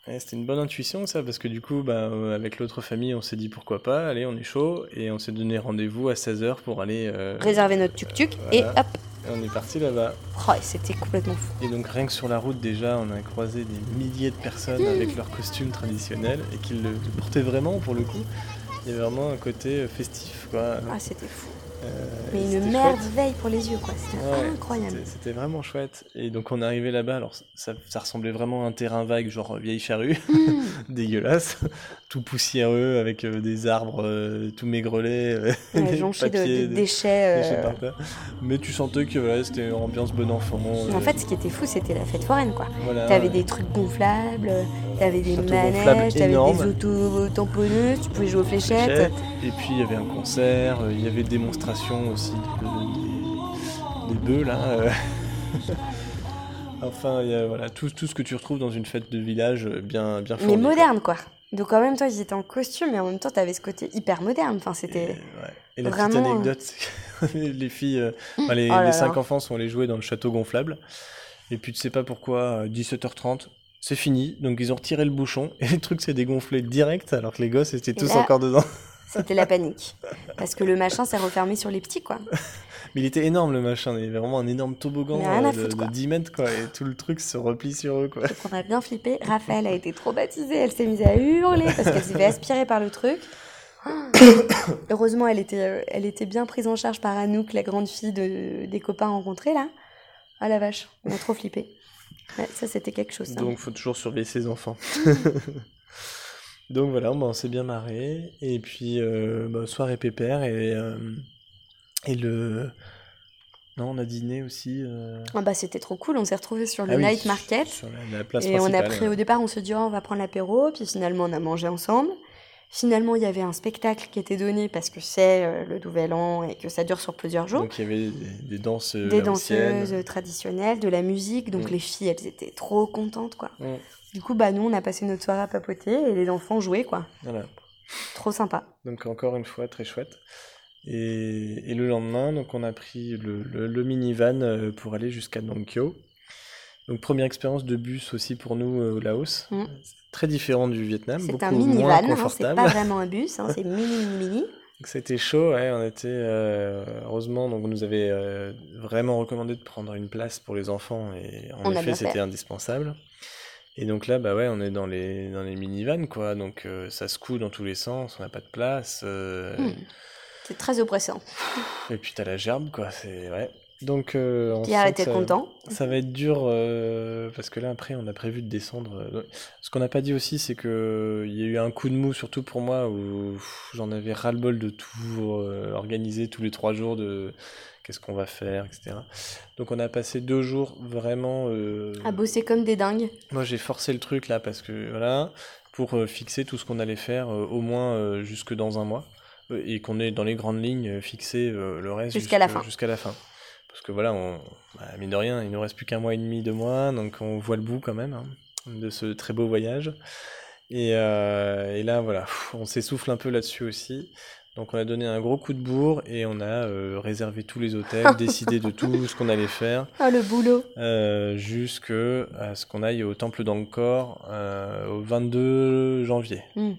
Ouais, C'était une bonne intuition ça, parce que du coup, bah, euh, avec l'autre famille, on s'est dit pourquoi pas, allez, on est chaud, et on s'est donné rendez-vous à 16h pour aller. euh, Réserver notre tuk-tuk et voilà. hop, et on est parti là-bas. Oh, et c'était complètement fou. Et donc rien que sur la route déjà, on a croisé des milliers de personnes avec leurs costumes traditionnels et qui le, le portaient vraiment pour le coup. Il y avait vraiment un côté euh, festif quoi. Ah, c'était fou. Euh, Mais une merde chouette. veille pour les yeux, quoi. C'était Ouais, incroyable. C'était- vraiment chouette. Et donc on est arrivé là-bas, alors ça, ça ressemblait vraiment à un terrain vague, genre vieille charrue, Mmh. dégueulasse, tout poussiéreux avec euh, des arbres euh, tout maigrelés, euh, des de, de des- déchets. déchets euh, par terre. Mais tu sentais que voilà, c'était une ambiance bon enfant. En euh, fait, ce qui était fou, c'était la fête foraine, quoi. voilà. T'avais des trucs gonflables, t'avais des manèges, t'avais des auto-tamponneuses, tu pouvais jouer aux fléchettes. fléchettes. Et puis il y avait un concert, euh, il y avait aussi de, des, des bœufs là. euh. enfin, il y a voilà, tout, tout ce que tu retrouves dans une fête de village euh, bien, bien Mais fournie, moderne, quoi. Donc en même temps, ils étaient en costume, mais en même temps, t'avais ce côté hyper moderne. Enfin, Et, c'était... ouais. Et la vraiment, petite anecdote, c'est que les filles, euh, enfin, les, Oh là. cinq enfants sont allés jouer dans le château gonflable. Et puis tu sais pas pourquoi, à 17h30, c'est fini. Donc ils ont retiré le bouchon et le truc s'est dégonflé direct alors que les gosses étaient tous là- encore dedans. C'était la panique. Parce que le machin s'est refermé sur les petits, quoi. Mais il était énorme le machin, il y avait vraiment un énorme toboggan euh, de, foutre, de quoi. 10 mètres quoi, et tout le truc se replie sur eux quoi. Donc on a bien flippé. Raphaël a été traumatisée. Elle s'est mise à hurler parce qu'elle s'est fait aspirer par le truc. Heureusement, elle était, euh, elle était bien prise en charge par Anouk, la grande fille de, des copains rencontrés, là. Ah la vache, on a trop flippé. Ouais, ça, c'était quelque chose. ça. Donc faut toujours surveiller ses enfants. Donc voilà, bah, on s'est bien marré. Et puis euh, bah, soirée pépère et, euh, et le... Non, on a dîné aussi. euh, Ah bah, c'était trop cool. On s'est retrouvés sur le ah oui, night market. Sur la, la place Et on a pris, ouais. au départ, on se dit, oh, on va prendre l'apéro, puis finalement, on a mangé ensemble. Finalement, il y avait un spectacle qui était donné parce que c'est le Nouvel An et que ça dure sur plusieurs jours. Donc il y avait des, des danses des danseuses traditionnelles, de la musique, donc Mm. les filles, elles étaient trop contentes, quoi. Mm, Du coup, bah, nous, on a passé notre soirée à papoter et les enfants jouaient, quoi. voilà. Trop sympa. Donc encore une fois, très chouette. Et, et le lendemain, donc on a pris le, le, le minivan euh, pour aller jusqu'à Donkyo. Donc première expérience de bus aussi pour nous euh, au Laos. Mm. Très différent du Vietnam, C'est un minivan, hein, c'est pas vraiment un bus, hein, c'est mini mini C'était chaud, ouais, on était euh, heureusement, donc on nous avait euh, vraiment recommandé de prendre une place pour les enfants et en On effet c'était indispensable. Et donc là, bah ouais, on est dans les dans les minivans quoi, donc euh, ça se coud dans tous les sens, on n'a pas de place, euh, Hmm. C'est très oppressant. et puis t'as la gerbe quoi, c'est ouais. Donc euh, on Pierre était ça- content? Ça va être dur euh, parce que là après on a prévu de descendre. Ce qu'on n'a pas dit aussi c'est que il y a eu un coup de mou surtout pour moi où j'en avais ras-le-bol de tout organiser tous les trois jours de qu'est-ce qu'on va faire etc. Donc on a passé deux jours vraiment. euh, À bosser comme des dingues. Moi j'ai forcé le truc là parce que voilà pour euh, fixer tout ce qu'on allait faire euh, au moins jusque dans un mois et qu'on ait dans les grandes lignes fixé le reste Jusqu'à la fin. Jusqu'à la fin. Parce que voilà, on, bah, mine de rien, il nous reste plus qu'un mois et demi, deux mois, donc on voit le bout quand même hein, de ce très beau voyage. Et, et là, voilà, on s'essouffle un peu là-dessus aussi. Donc on a donné un gros coup de bourre et on a euh, réservé tous les hôtels, décidé de tout ce qu'on allait faire, Ah, le boulot. euh, jusque à ce qu'on aille au temple d'Angkor euh, au 22 janvier. Hmm.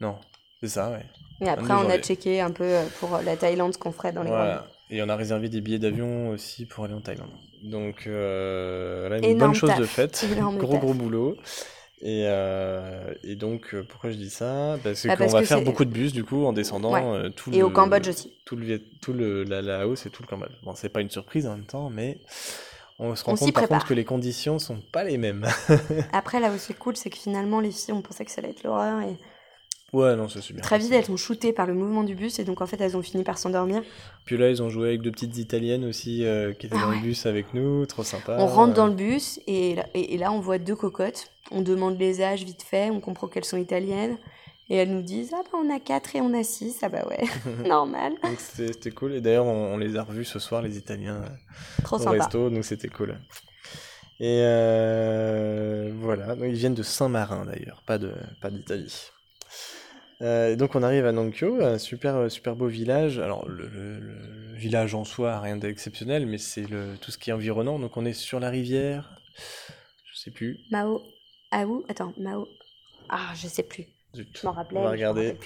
Non, c'est ça, ouais. Et après, 22 on a checké un peu euh, pour la Thaïlande ce qu'on ferait dans les Voilà. Et on a réservé des billets d'avion aussi pour aller en Thaïlande. Donc là, une Énorme bonne chose taf. de faite. Énorme gros taf. gros boulot. Et, euh, et donc, euh, pourquoi je dis ça? C'est Bah, qu'on parce va que faire beaucoup de bus du coup en descendant Ouais. euh, tout Et le, au Cambodge aussi. Tout le, tout le la Laos et tout le Cambodge. Bon, c'est pas une surprise en même temps, mais on se rend On compte par contre que les conditions sont pas les mêmes. Après, là où c'est cool, c'est que finalement, les filles, on pensait que ça allait être l'horreur. Et ouais, non, ça c'est bien. très vite, elles sont shootées par le mouvement du bus. Et donc, en fait, elles ont fini par s'endormir. Puis là, ils ont joué avec deux petites italiennes aussi euh, qui étaient Ah dans le bus avec nous, trop sympa. on rentre dans le bus. Et là, et, et là, on voit deux cocottes. On demande les âges vite fait. On comprend qu'elles sont italiennes. Et elles nous disent Ah, bah, on a 4 et on a 6. Ah, bah ouais, normal. Donc c'était cool. Et d'ailleurs, on, on les a revus ce soir, les Italiens, euh, Trop au sympa. resto, donc c'était cool. Et euh, voilà, donc ils viennent de Saint-Marin d'ailleurs, pas de pas d'Italie. Euh, donc on arrive à Nankyo, un super super beau village. Alors le, le- le village en soi rien d'exceptionnel, mais c'est le tout ce qui est environnant. Donc on est sur la rivière, je sais plus. Mao. Ah, où? Attends, Mao. Ah, je sais plus. Zut. Je m'en rappelais. On va regarder.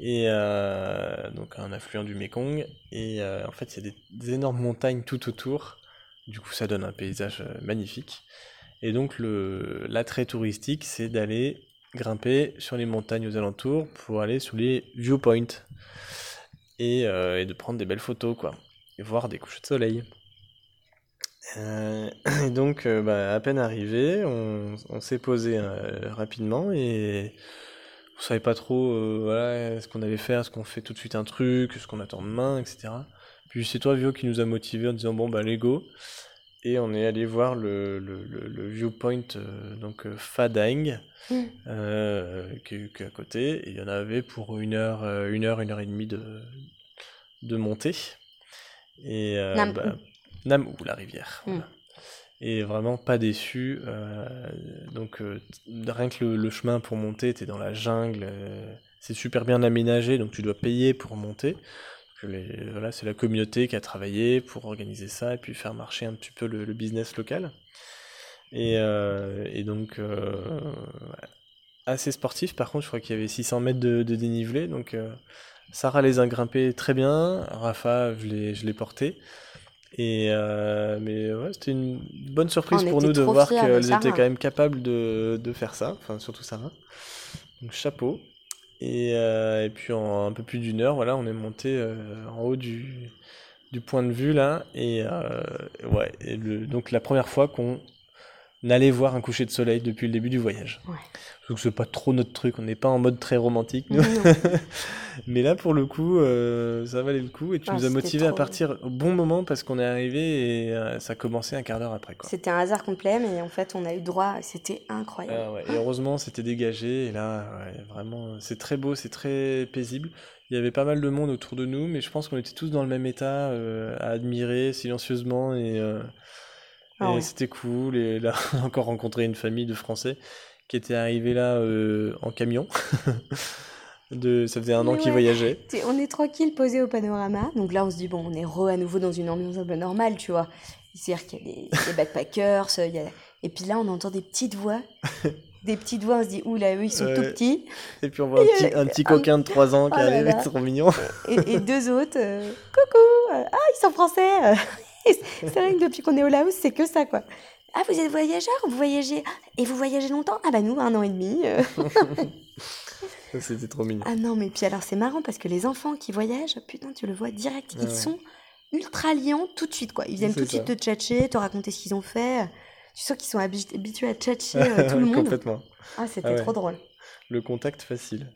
Et euh, donc un affluent du Mékong. Et euh, en fait, il y a des, des énormes montagnes tout autour. Du coup, ça donne un paysage euh, magnifique. Et donc, le l'attrait touristique, c'est d'aller grimper sur les montagnes aux alentours pour aller sur les viewpoints. Et, euh, de prendre des belles photos, quoi. Et voir des couchers de soleil. Euh, et donc, euh, bah, à peine arrivé, on, s'est posé rapidement et on savait pas trop voilà, ce qu'on allait faire, est-ce qu'on fait tout de suite un truc, ce qu'on attend demain, etc. Puis c'est toi, Vio, qui nous a motivés en disant bon, bah, let's go. Et on est allé voir le, le, le, le viewpoint, euh, donc euh, Fadang, Mm. euh, qui, est- qui est à côté. Et il y en avait pour une heure, une heure, une heure et demie de, de montée. Et euh, Nam- bah, Namou, la rivière. Mm. voilà. Et vraiment pas déçu. donc rien que le, chemin pour monter, t'es dans la jungle. c'est super bien aménagé, donc tu dois payer pour monter. Que les- voilà, c'est la communauté qui a travaillé pour organiser ça et puis faire marcher un petit peu le, le business local. Et, euh, et donc, euh, assez sportif. Par contre, je crois qu'il y avait 600 mètres de, de dénivelé. Donc, euh, Sarah les a grimpés très bien. Rafa, je l'ai, je l'ai porté. Et mais ouais, c'était une bonne surprise On pour nous de voir qu'elles étaient quand même capables de, de faire ça. Enfin, surtout Sarah. Donc, chapeau. Et, euh, et puis en un peu plus d'une heure, voilà, on est monté euh, en haut du, du point de vue là. Et euh, ouais, et donc la première fois qu'on allait voir un coucher de soleil depuis le début du voyage. Ouais. Que c'est pas trop notre truc, on n'est pas en mode très romantique nous. Mais là pour le coup, euh, ça valait le coup et tu Ah, nous as motivé à partir au bon moment parce qu'on est arrivé et euh, ça commençait un quart d'heure après quoi. C'était un hasard complet, mais en fait, on a eu droit. C'était incroyable. Ah ouais, Et heureusement, c'était dégagé. Et là, ouais, vraiment, c'est très beau, c'est très paisible. Il y avait pas mal de monde autour de nous, mais je pense qu'on était tous dans le même état, euh, à admirer silencieusement. Et, euh, Ah et c'était cool. Et là, on a encore rencontré une famille de Français qui était arrivée là euh, en camion. de, ça faisait un an qu'ils voyageaient. On est tranquille posé au panorama. Donc là, on se dit, bon, on est re à nouveau dans une ambiance un peu normale, tu vois. C'est-à-dire qu'il y a des, des backpackers, il y a... et puis là, on entend des petites voix. des petites voix, on se dit, ouh là, eux, ils sont Ouais. tout petits. Et puis on voit un Et, petit, un petit un- coquin de 3 ans qui Oh arrive, là. c'est trop mignon. Et, et deux autres, euh, coucou, euh, ah, ils sont français. Euh. C'est vrai que depuis qu'on est au Laos, c'est que ça, quoi. Ah, vous êtes voyageur, vous voyagez. Et vous voyagez longtemps? Ah, bah nous, un an et demi. euh. C'était trop mignon. Ah non, mais puis alors c'est marrant parce que les enfants qui voyagent, putain, tu le vois direct, Ah ils ouais. sont ultra liants tout de suite, quoi. Ils viennent tout de suite te tchatcher, te raconter ce qu'ils ont fait. Tu sens qu'ils sont habi- habitués à tchatcher euh, tout le monde. Complètement. Ah, c'était Ah ouais. trop drôle. Le contact facile.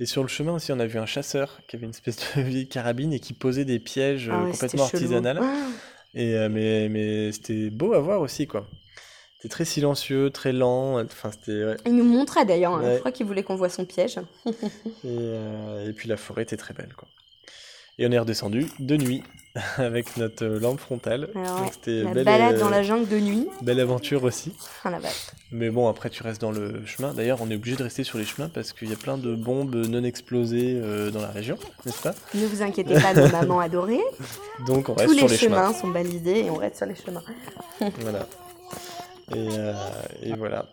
Et sur le chemin aussi, on a vu un chasseur qui avait une espèce de vieille carabine et qui posait des pièges euh, Ah ouais, complètement artisanales. Et, euh, mais mais c'était beau à voir aussi, quoi. C'était très silencieux, très lent. Enfin, c'était. ouais. Il nous montrait d'ailleurs, hein. Ouais. je crois qu'il voulait qu'on voit son piège. Et, euh, et puis la forêt était très belle, quoi. Et on est redescendu de nuit avec notre lampe frontale. Alors, Donc ouais, c'était La belle, balade euh, dans la jungle de nuit. belle aventure aussi. Ah la. Mais bon, après, tu restes dans le chemin. D'ailleurs, on est obligé de rester sur les chemins parce qu'il y a plein de bombes non explosées euh, dans la région, n'est-ce pas? Ne vous inquiétez pas, nos mamans adorées. Donc, on reste Tous sur les les chemins. chemins sont balisés et on reste sur les chemins. Voilà. Et, euh, et voilà.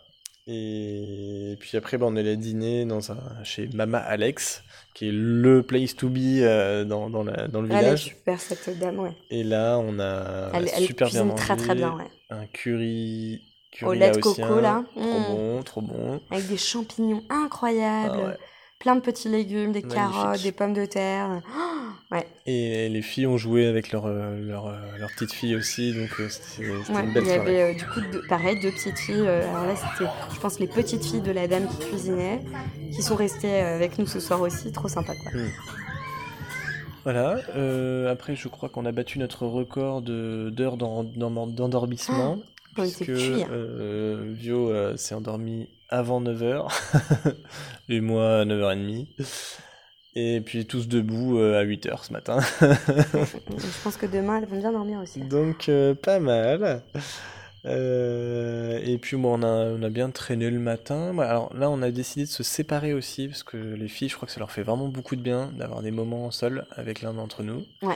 Et puis après, bah, on est allé dîner dans un, chez Mama Alex, qui est le place to be euh, dans, dans, la- dans le Elle est village. super cette dame, ouais. Et là, on a Elle, elle super bien mangé. très très bien, ouais. Un curry, curry Au lait de coco, là. Trop Mm. bon, trop bon. Avec des champignons incroyables, Ah ouais. Plein de petits légumes, des Magnifique. carottes, des pommes de terre. Oh, ouais, Et les filles ont joué avec leur, euh, leur, euh, leur petite fille aussi, donc euh, c'était ouais. une belle Il y soirée. avait euh, du coup, pareil, deux petites filles. euh, alors là, c'était, je pense, les petites filles de la dame qui cuisinait, qui sont restées euh, avec nous ce soir aussi. Trop sympa, quoi. Voilà, euh, après je crois qu'on a battu notre record d'heures d'en- d'en- d'endormissement. était puisque euh, Vio euh, s'est endormi avant 9h, et moi à 9h30. Et puis tous debout euh, à 8h ce matin. Je pense que demain, elles vont bien dormir aussi. Donc euh, pas mal. Euh, et puis bon, on a, on a bien traîné le matin. Alors là, on a décidé de se séparer aussi, parce que les filles, je crois que ça leur fait vraiment beaucoup de bien d'avoir des moments seuls avec l'un d'entre nous. Ouais.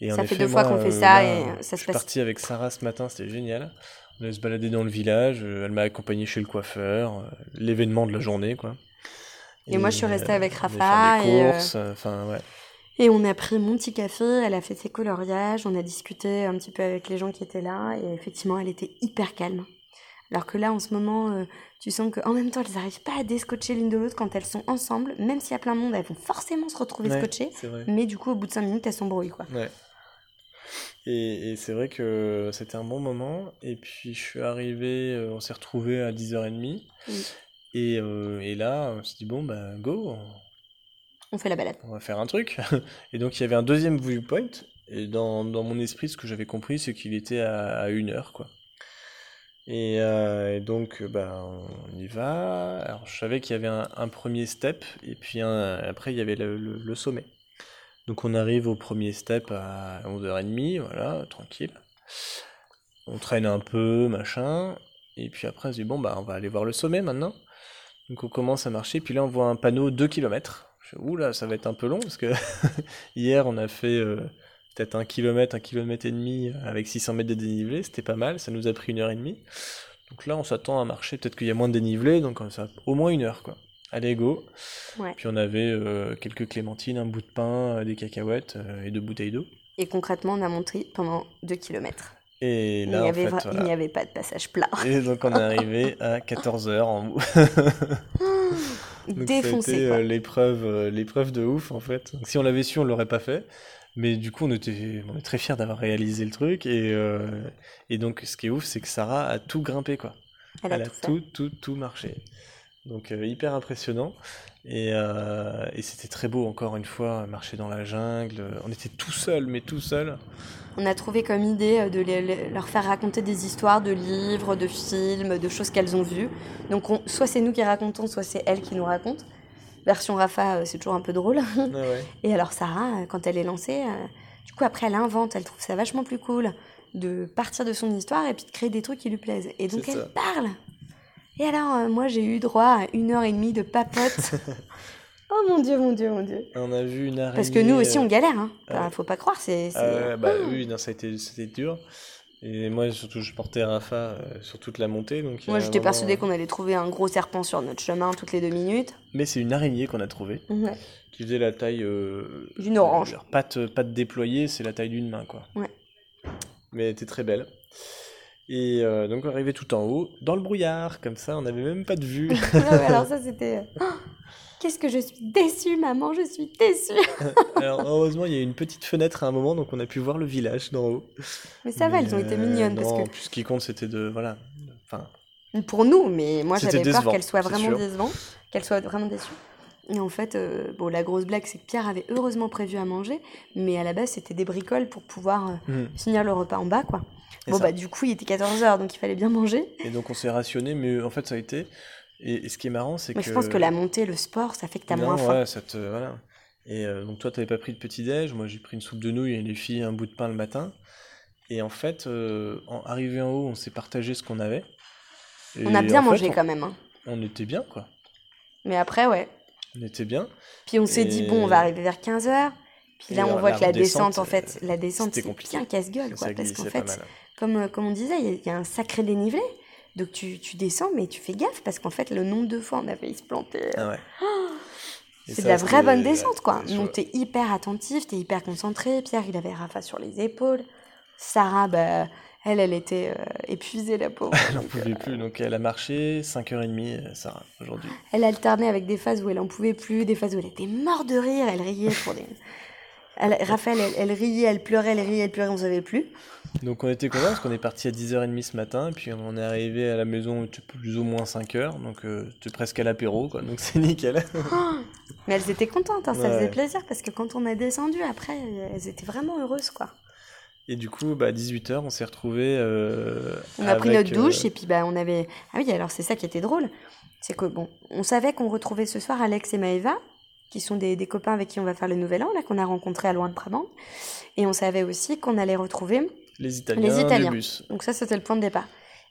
Et en Ça fait effet, deux fois qu'on fait ça là, et ça je se suis passe- parti avec Sarah ce matin, c'était génial. On allait se balader dans le village, euh, elle m'a accompagné chez le coiffeur, euh, l'événement de la journée, quoi. Et moi, je suis restée avec allait Rafa et, euh, courses, euh, enfin ouais. Et on a pris mon petit café, elle a fait ses coloriages, on a discuté un petit peu avec les gens qui étaient là, et effectivement, elle était hyper calme. Alors que là, en ce moment, euh, tu sens qu'en même temps, elles n'arrivent pas à déscotcher l'une de l'autre quand elles sont ensemble. Même s'il y a plein de monde, elles vont forcément se retrouver Ouais, scotchées. Mais du coup, au bout de 5 minutes, elles s'embrouillent, quoi. Ouais. Et, et c'est vrai que c'était un bon moment. Et puis je suis arrivé, euh, on s'est retrouvé à 10h30. Oui. Et, euh, et là, on s'est dit, bon, bah go, on, fait la balade. on va faire un truc. Et donc il y avait un deuxième viewpoint. Et dans, dans mon esprit, ce que j'avais compris, c'est qu'il était à, à une heure, quoi. Et, euh, et donc, bah, on y va. Alors, je savais qu'il y avait un, un premier step, et puis un- après, il y avait le, le- le sommet. Donc, on arrive au premier step à 11h30, voilà, tranquille. On traîne un peu, machin. Et puis après, on se dit, bon, bah, on va aller voir le sommet maintenant. Donc, on commence à marcher, puis là, on voit un panneau 2 km. Je dis, Oula, ça va être un peu long, parce que hier, on a fait euh, peut-être un kilomètre, un kilomètre et demi avec 600 mètres de dénivelé, c'était pas mal, ça nous a pris une heure et demie. Donc là, on s'attend à marcher, peut-être qu'il y a moins de dénivelé, donc ça au moins une heure, quoi. Allez, go. Ouais. Puis on avait euh, quelques clémentines, un bout de pain, euh, des cacahuètes euh, et deux bouteilles d'eau. Et concrètement, on a monté pendant 2 km. Et Il là, n'y avait, fait, il n'y avait pas de passage plat. Et donc on est arrivé à 14h en bout. Donc Défoncé, euh, l'épreuve, l'épreuve de ouf en fait. Donc, si on l'avait su, on l'aurait pas fait. Mais du coup, on était, on est très fiers d'avoir réalisé le truc. Et, et donc, ce qui est ouf, c'est que Sarah a tout grimpé quoi. Elle a Elle a tout fait. tout, tout, tout marché. Donc euh, hyper impressionnant. Et, euh, et c'était très beau encore une fois, marcher dans la jungle. On était tout seul, mais tout seul. On a trouvé comme idée euh, de les- les- leur faire raconter des histoires de livres, de films, de choses qu'elles ont vues. Donc on- soit c'est nous qui racontons, soit c'est elles qui nous racontent. Version Rafa, c'est toujours un peu drôle. Ah ouais. Et alors Sarah, quand elle est lancée, euh, du coup après elle invente, elle trouve ça vachement plus cool de partir de son histoire et puis de créer des trucs qui lui plaisent. Et donc elle ça. parle. Et alors euh, moi j'ai eu droit à une heure et demie de papote. oh mon dieu, mon dieu, mon dieu. On a vu une araignée. Parce que nous aussi euh, on galère, hein. ah Enfin, ouais. faut pas croire, c'est... Ah bah Oh. oui, non, ça a été, c'était dur. Et moi, surtout, je portais Rafa euh, sur toute la montée. Donc Moi, j'étais moment, persuadée euh, qu'on allait trouver un gros serpent sur notre chemin toutes les deux minutes. Mais c'est une araignée qu'on a trouvée, Ouais. qui faisait la taille. euh, D'une orange. Patte, patte déployée, c'est la taille d'une main, quoi. Ouais. Mais elle était très belle. Et euh, donc, on arrivait tout en haut, dans le brouillard, comme ça, on n'avait même pas de vue. Ouais, alors ça, c'était... Oh, Qu'est-ce que je suis déçue, maman, je suis déçue. Alors, heureusement, il y a eu une petite fenêtre à un moment, donc on a pu voir le village d'en haut. Mais ça va, elles ont été mignonnes non, parce puis ce qui compte, c'était de. Voilà. Enfin, pour nous, mais moi j'avais peur qu'elles soient vraiment sûr. décevantes, qu'elles soient vraiment déçues. Et en fait, euh, bon, la grosse blague, c'est que Pierre avait heureusement prévu à manger, mais à la base, c'était des bricoles pour pouvoir euh, hmm. finir le repas en bas, quoi. Bon, ça. bah, du coup, il était 14h, donc il fallait bien manger. Et donc, on s'est rationné, mais en fait, ça a été. Et, et ce qui est marrant, c'est Mais que. je pense que la montée, le sport, ça fait que t'as moins faim. ouais, ça te. Voilà. Et euh, donc, toi, t'avais pas pris de petit-déj. Moi, j'ai pris une soupe de nouilles et les filles un bout de pain le matin. Et en fait, euh, en, arrivé en haut, on s'est partagé ce qu'on avait. On a bien fait, mangé on- quand même. hein. On était bien, quoi. Mais après, ouais. On était bien. Puis on s'est dit, bon, on va arriver vers 15h. Puis Et là, on voit que la descente, en fait, la descente, c'est compliqué. bien casse-gueule, quoi. Parce qu'en fait. Comme, euh, comme on disait, il y a- il y, a un sacré dénivelé. Donc tu, tu descends, mais tu fais gaffe parce qu'en fait, le nombre de fois on a failli se planter. Ah ouais. Et C'est de la vraie bonne descente, quoi. Donc t'es hyper attentif, t'es hyper concentré. Pierre, il avait Rafa sur les épaules. Sarah, bah, elle, elle était euh, épuisée, la pauvre. Elle n'en pouvait euh, plus, donc elle a marché 5h30, euh, Sarah, aujourd'hui. elle alternait avec des phases où elle en pouvait plus, des phases où elle était morte de rire, elle riait pour des... Elle, Raphaël, elle, elle riait, elle pleurait, elle riait, elle pleurait, on savait plus. Donc on était contents parce qu'on est parti à 10h30 ce matin, puis on est arrivé à la maison plus ou moins 5h, donc euh, c'était presque à l'apéro, quoi, donc c'est nickel. Mais elles étaient contentes, hein, ça Ouais. faisait plaisir parce que quand on a descendu, après, elles étaient vraiment heureuses, quoi. Et du coup, bah, à 18h, on s'est retrouvés. euh, On a pris notre douche euh, et puis bah on avait. Ah oui, alors c'est ça qui était drôle, c'est que bon, on savait qu'on retrouvait ce soir Alex et Maëva, qui sont des, des copains avec qui on va faire le Nouvel An, là qu'on a rencontré à Loin de Brabant, et on savait aussi qu'on allait retrouver. les Italiens, les Italiens. bus. Donc ça, c'était le point de départ.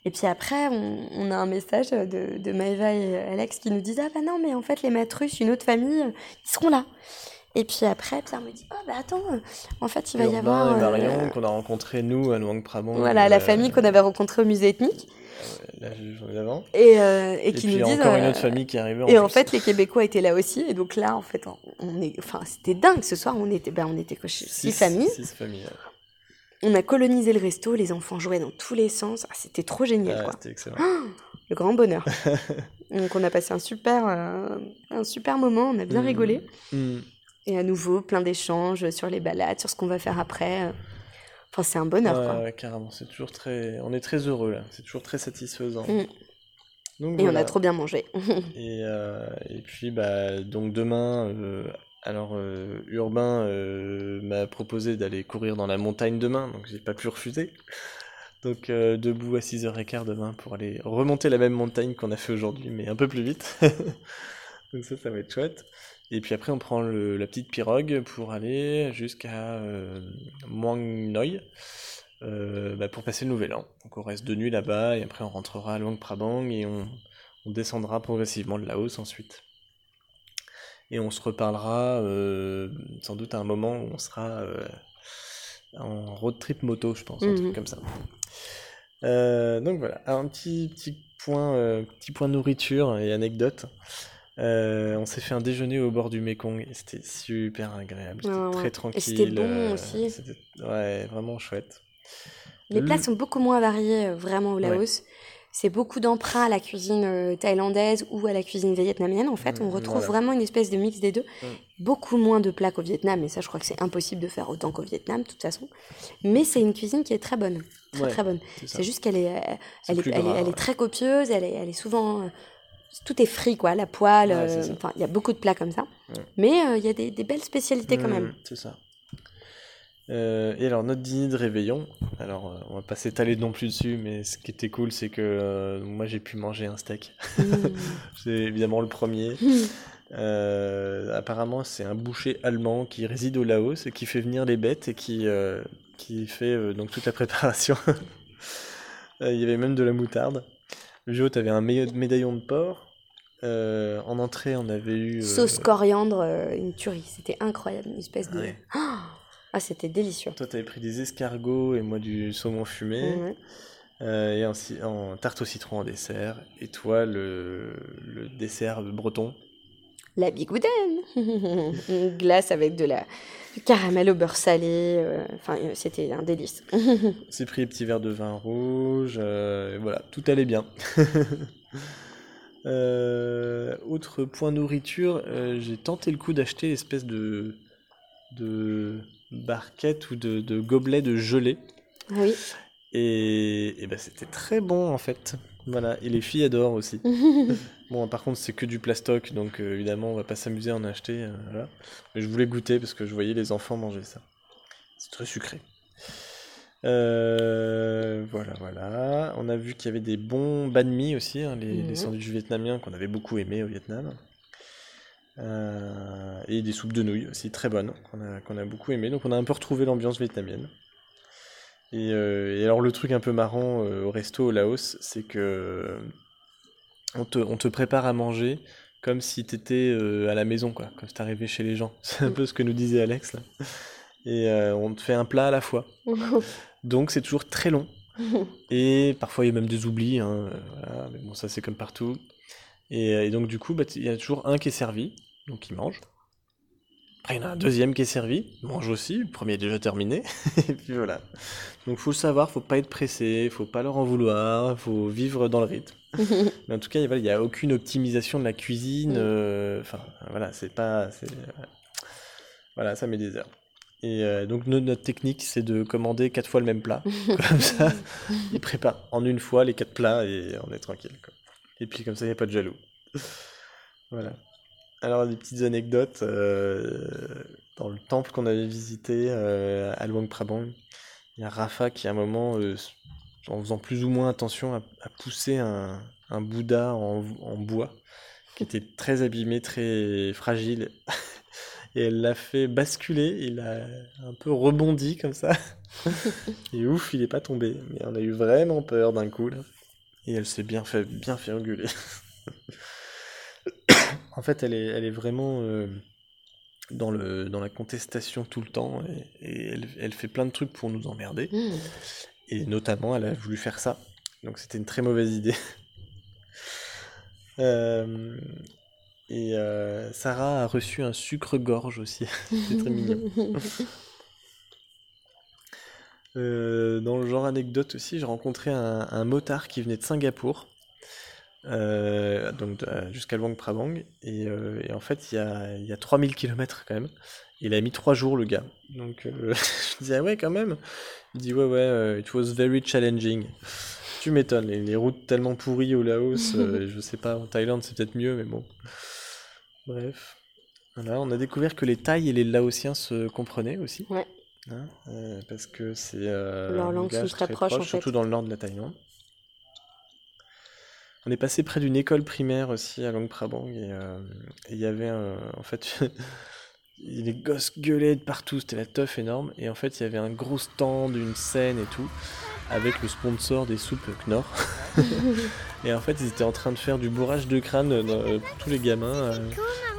Et puis après, on, on a un message de, de Maëva et Alex qui nous disent ah bah non mais en fait les russes, une autre famille, euh, ils seront là. Et puis après, Pierre me dit oh bah attends, euh, en fait il va y avoir. et euh, Marion, qu'on a rencontrés, nous, à Luang Prabang. voilà, la euh, famille qu'on avait rencontrée au musée ethnique La journée d'avant. et, euh, et Et, qui nous disent. encore une euh, autre famille qui arrivait. Et en plus. fait, les Québécois étaient là aussi. Et donc là, en fait, on- est, enfin, c'était dingue. Ce soir, on était, ben, on était chez six, familles. Six familles. ouais. On a colonisé le resto. Les enfants jouaient dans tous les sens. Ah, c'était trop génial, quoi. C'était excellent. Le grand bonheur. donc, on a passé un super, euh, un super moment. On a bien Mm. rigolé. Hmm. Et à nouveau, plein d'échanges sur les balades, sur ce qu'on va faire après. Enfin, c'est un bonheur, Ouais, quoi. ouais, carrément. C'est toujours très. On est très heureux là. C'est toujours très satisfaisant. Mm. Donc, Et on a trop bien mangé. Et, euh, et puis, bah, donc demain, euh, alors euh, Urbain m'a proposé d'aller courir dans la montagne demain, donc j'ai pas pu refuser. Donc, debout à 6h15 demain pour aller remonter la même montagne qu'on a fait aujourd'hui, mais un peu plus vite. donc, ça, ça va être chouette. Et puis après, on prend le- la petite pirogue pour aller jusqu'à euh, Muang Noi. euh, bah, pour passer le nouvel an. Donc on reste deux nuits là-bas et après on rentrera à Luang Prabang et on, on descendra progressivement de la hausse ensuite. Et on se reparlera euh, sans doute à un moment où on sera euh, en road trip moto, je pense, un Mhm. truc comme ça. Donc voilà, un petit, petit, point, petit point nourriture et anecdote. Euh, on s'est fait un déjeuner au bord du Mekong et c'était super agréable, c'était Ouais, ouais. très Et tranquille. c'était bon euh, aussi. Ouais, vraiment chouette. Les Le- plats sont beaucoup moins variés, euh, vraiment, au Laos. C'est beaucoup d'emprunt à la cuisine euh, thaïlandaise ou à la cuisine vietnamienne. En fait, Mm, on retrouve voilà. vraiment une espèce de mix des deux. Mm. Beaucoup moins de plats qu'au Vietnam, et ça, je crois que c'est impossible de faire autant qu'au Vietnam, de toute façon. Mais c'est une cuisine qui est très bonne, très Ouais, très bonne. c'est juste qu'elle est, euh, elle est, elle est, elle est ouais. très copieuse, elle est, elle est souvent. Tout est frit, quoi, la poêle. Ouais, euh. Enfin, il y a beaucoup de plats comme ça. Ouais. Mais euh, il y a des, des belles spécialités quand Mm, même. C'est ça. Euh, et alors notre dîner de réveillon, alors euh, on va pas s'étaler non plus dessus, mais ce qui était cool, c'est que euh, moi j'ai pu manger un steak. Mm. C'est évidemment le premier. Euh, apparemment, c'est un boucher allemand qui réside au Laos et qui fait venir les bêtes et qui, qui fait donc toute la préparation. Il y avait même de la moutarde. Le jour, tu avais un mé- médaillon de porc. Euh, en entrée, on avait eu. euh, Sauce coriandre, euh, une tuerie. C'était incroyable, une espèce de. ouais. Ah, Ah, c'était délicieux. Toi, t'avais pris des escargots et moi du saumon fumé. Ouais. Euh, et en, en tarte au citron en dessert. Et toi, le, le dessert breton. La bigouden Une glace avec de la, du caramel au beurre salé. euh, Enfin, euh, c'était un délice. C'est pris les petits verres de vin rouge. euh, voilà, tout allait bien. Euh, autre point nourriture, j'ai tenté le coup d'acheter l'espèce de, de barquette ou de, de gobelet de gelée. Ah oui. Et, et ben c'était très bon en fait. Voilà, et les filles adorent aussi. Bon, par contre, c'est que du plastoc, donc euh, évidemment, on va pas s'amuser à en acheter. euh, voilà. Mais je voulais goûter parce que je voyais les enfants manger ça. C'est très sucré. Euh, voilà, voilà. On a vu qu'il y avait des bons banh mi aussi, hein, les, les Mhm. sandwichs vietnamiens qu'on avait beaucoup aimés au Vietnam. Et des soupes de nouilles aussi très bonnes qu'on a, beaucoup aimé. Donc on a un peu retrouvé l'ambiance vietnamienne. Et, et alors le truc un peu marrant au resto au Laos, c'est que on te, on te prépare à manger comme si tu étais à la maison, quoi, comme si t'arrivais chez les gens. C'est un peu ce que nous disait Alex là. Et euh, on te fait un plat à la fois. Donc c'est toujours très long. Et parfois il y a même des oublis, hein, euh, voilà, mais bon ça c'est comme partout. Et, euh, et donc du coup bah, il y a toujours un qui est servi, donc il mange. Après il y en a un deuxième qui est servi, il mange aussi, le premier est déjà terminé. et puis voilà. Donc faut le savoir, faut pas être pressé, faut pas leur en vouloir, faut vivre dans le rythme. Mais en tout cas il n'y a aucune optimisation de la cuisine. Mm. euh, Enfin voilà, c'est pas... c'est- Voilà, ça met des heures. Et euh, donc no- notre technique, c'est de commander quatre fois le même plat. Comme ça, ils préparent en une fois les quatre plats et on est tranquille. quoi. Et puis comme ça, il n'y a pas de jaloux. Voilà. Alors des petites anecdotes. euh, dans le temple qu'on avait visité euh, à Luang Prabang, il y a Rafa qui à un moment, euh, en faisant plus ou moins attention, a, a poussé un, un Bouddha en, en bois qui était très abîmé, très fragile. Et elle l'a fait basculer, il a un peu rebondi comme ça. Et ouf, il est pas tombé. Mais on a eu vraiment peur d'un coup là. Et elle s'est bien fait, bien fait engueuler. en fait, elle est, elle est vraiment euh, dans, le, dans la contestation tout le temps. Et, et elle, elle fait plein de trucs pour nous emmerder. Mm. Et notamment, elle a voulu faire ça. Donc c'était une très mauvaise idée. Euh, et euh, Sarah a reçu un sucre-gorge aussi. C'est très mignon. Dans le genre anecdote aussi, j'ai rencontré un, un motard qui venait de Singapour, euh, donc de- jusqu'à Luang Prabang, et, euh, et en fait il y a, il y a 3000 km quand même. Il a mis 3 jours le gars. Donc euh, je disais ah ouais quand même. Il dit ouais ouais, euh, it was very challenging. Tu m'étonnes, les, les routes tellement pourries au Laos, euh, je sais pas, en Thaïlande c'est peut-être mieux, mais bon. Bref. Voilà, on a découvert que les Thaïs et les Laotiens se comprenaient aussi. Ouais. Hein, euh, parce que c'est euh, langues langage sont très en fait. surtout dans le nord de la Thaïlande. On est passé près d'une école primaire aussi à Luang Prabang et euh, et il y avait un- en fait les gosses gueulaient de partout, c'était la teuf énorme et en fait il y avait un gros stand, une scène et tout avec le sponsor des soupes Knorr. et en fait ils étaient en train de faire du bourrage de crâne euh, dans- euh, tous les gamins euh,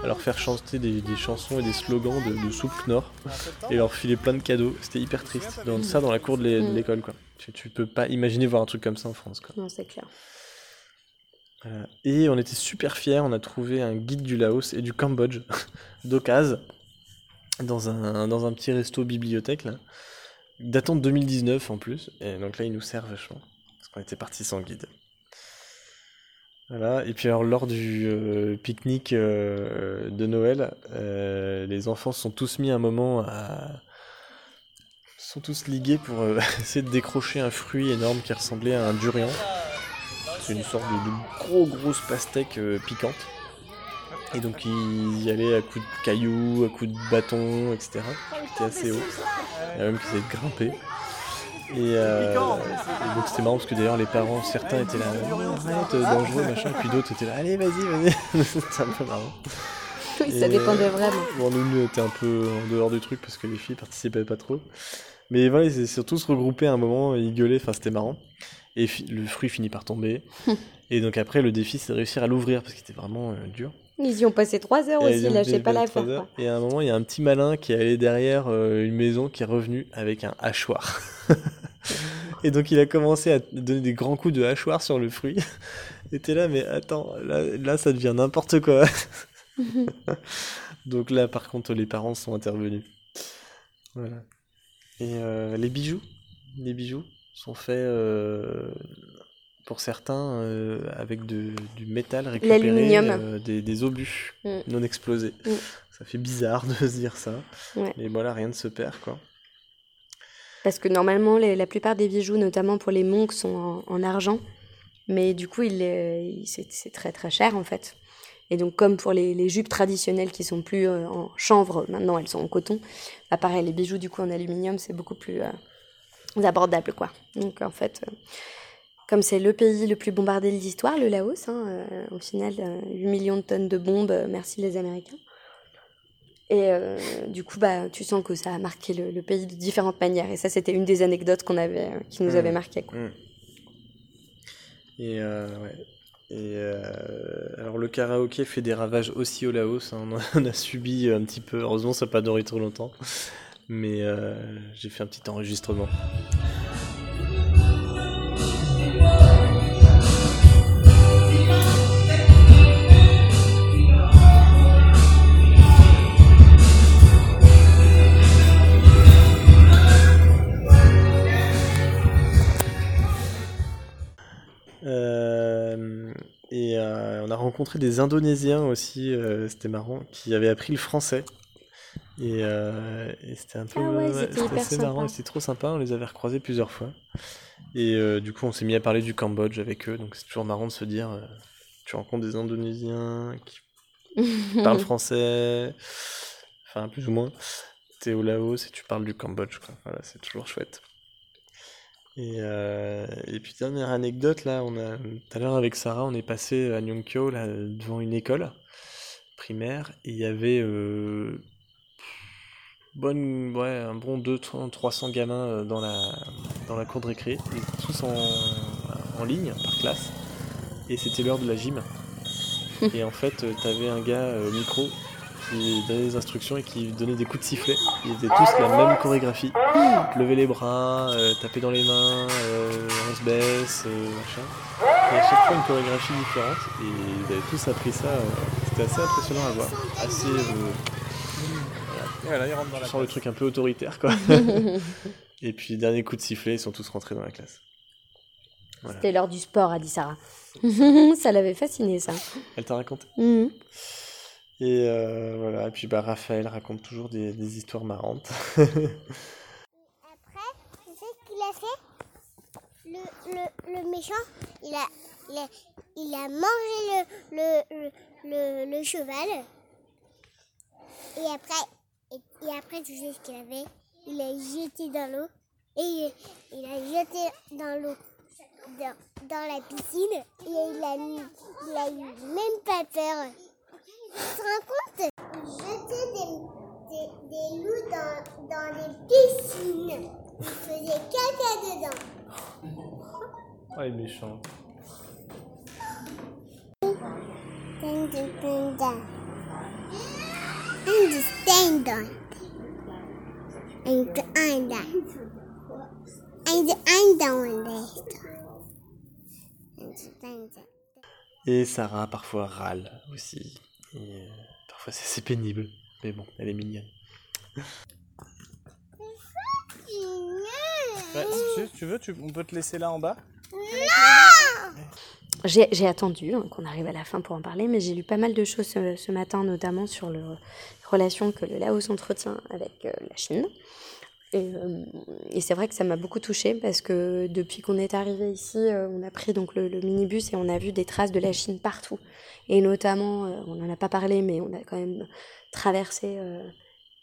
à leur faire chanter des, des chansons et des slogans de, de soupe Knorr et leur filer plein de cadeaux. C'était hyper triste. Dans ça dans la cour de Mm. l'école quoi. Tu, tu peux pas imaginer voir un truc comme ça en France quoi. Non, c'est clair. Voilà. Et on était super fiers, on a trouvé un guide du Laos et du Cambodge d'occasion dans un, dans un petit resto bibliothèque là, datant de 2019 en plus. Et donc là, il nous sert vachement parce qu'on était parti sans guide. Voilà. Et puis alors lors du euh, pique-nique euh, de Noël, euh, les enfants sont tous mis un moment à sont tous ligués pour euh, essayer de décrocher un fruit énorme qui ressemblait à un durian. C'est une sorte de, de gros grosse pastèque euh, piquante. Et donc ils y allaient à coups de cailloux, à coups de bâtons, etc. C'était assez haut. Il y a même qui essayaient de grimper. Et, euh, et donc c'était marrant parce que d'ailleurs les parents, certains étaient là, arrête, euh, dangereux, machin, puis d'autres étaient là, allez vas-y, vas-y. C'était un peu marrant. Oui, ça Et, dépendait euh, vraiment. Bon, nous, nous, on était un peu en dehors du truc parce que les filles participaient pas trop. Mais voilà, ils étaient surtout se regrouper à un moment, ils gueulaient, enfin c'était marrant. Et le fruit finit par tomber. et donc après, le défi, c'est de réussir à l'ouvrir parce qu'il était vraiment euh, dur. Ils y ont passé trois heures Et aussi, lâchez fait pas quoi. Et à un moment, il y a un petit malin qui est allé derrière euh, une maison qui est revenu avec un hachoir. Et donc, il a commencé à donner des grands coups de hachoir sur le fruit. Et t'es là, mais attends, là, là ça devient n'importe quoi. donc là, par contre, les parents sont intervenus. Voilà. Et euh, les bijoux, les bijoux? Sont faits euh, pour certains euh, avec de- du métal récupéré euh, des, des obus Mm. non explosés. Mm. Ça fait bizarre de se dire ça. Ouais. Mais voilà, rien ne se perd, quoi. Parce que normalement, les- la plupart des bijoux, notamment pour les monks, sont en, en argent. Mais du coup, il, est- il- c'est très très cher en fait. Et donc, comme pour les, les jupes traditionnelles qui sont plus euh, en chanvre, maintenant elles sont en coton. Bah, pareil, les bijoux du coup en aluminium, c'est beaucoup plus abordable quoi. Donc en fait, euh, comme c'est le pays le plus bombardé de l'histoire, le Laos, hein, euh, au final, euh, 8 millions de tonnes de bombes, euh, merci les Américains. Et euh, du coup, bah, tu sens que ça a marqué le, le pays de différentes manières. Et ça, c'était une des anecdotes qu'on avait, euh, qui nous Mm. avait marqué. Quoi. Mm. Et euh, ouais. Et euh, alors le karaoké fait des ravages aussi au Laos. hein. On, a, on a subi un petit peu. Heureusement, ça n'a pas duré trop longtemps. Mais euh, j'ai fait un petit enregistrement. Euh, et euh, on a rencontré des Indonésiens aussi, euh, c'était marrant, qui avaient appris le français. Et, euh, et c'était un peu Ah ouais, c'était assez sympa. marrant, c'était trop sympa, on les avait recroisés plusieurs fois. Et euh, du coup, on s'est mis à parler du Cambodge avec eux, donc c'est toujours marrant de se dire, euh, tu rencontres des Indonésiens qui parlent français, enfin plus ou moins. T'es au Laos et tu parles du Cambodge, quoi. Voilà, c'est toujours chouette. Et, et puis dernière anecdote, là, on a tout à l'heure avec Sarah, on est passé à Nyongkyo, là, devant une école primaire, et il y avait bonne, ouais, un bon 200, 300 gamins euh, dans la, dans la cour de récré, ils étaient tous en, en ligne, par classe, et c'était l'heure de la gym. Et en fait, euh, t'avais un gars euh, au micro qui donnait des instructions et qui donnait des coups de sifflet. Ils étaient tous la même chorégraphie. Lever les bras, euh, taper dans les mains, euh, on se baisse, euh, machin. Et à chaque fois une chorégraphie différente. Et ils avaient tous appris ça. C'était assez impressionnant à voir. Assez. Euh, Voilà, il rentre dans tu la sens le truc un peu autoritaire, quoi. et puis, dernier coup de sifflet, ils sont tous rentrés dans la classe. Voilà. C'était l'heure du sport, a dit Sarah. ça l'avait fasciné, ça. Elle t'a raconté Mhm. Et euh, voilà. Et puis, bah, Raphaël raconte toujours des, des histoires marrantes. Après, tu sais ce qu'il a fait? Le, le, le méchant, il a, il a, il a mangé le, le, le, le, le cheval. Et après, et, et après, tu sais ce qu'il a fait Il a jeté dans l'eau. Et il, il a jeté dans l'eau, dans, dans la piscine. Et il a, il a eu même pas peur. Tu te rends compte? Il jetait des, des, des loups dans, dans les piscines. Il faisait caca dedans. Oh, il est méchant. Understand. And and and and Et Sarah parfois râle aussi. Et euh, parfois c'est assez pénible. Mais bon, elle est mignonne. Bah, si tu- veux, tu- on peut te laisser là en bas. J'ai j'ai attendu hein, qu'on arrive à la fin pour en parler, mais j'ai lu pas mal de choses ce, ce matin, notamment sur les relations que le Laos entretient avec euh, la Chine. Et, euh, et c'est vrai que ça m'a beaucoup touchée parce que depuis qu'on est arrivé ici, euh, on a pris donc le, le minibus et on a vu des traces de la Chine partout. Et notamment, euh, on n'en a pas parlé, mais on a quand même traversé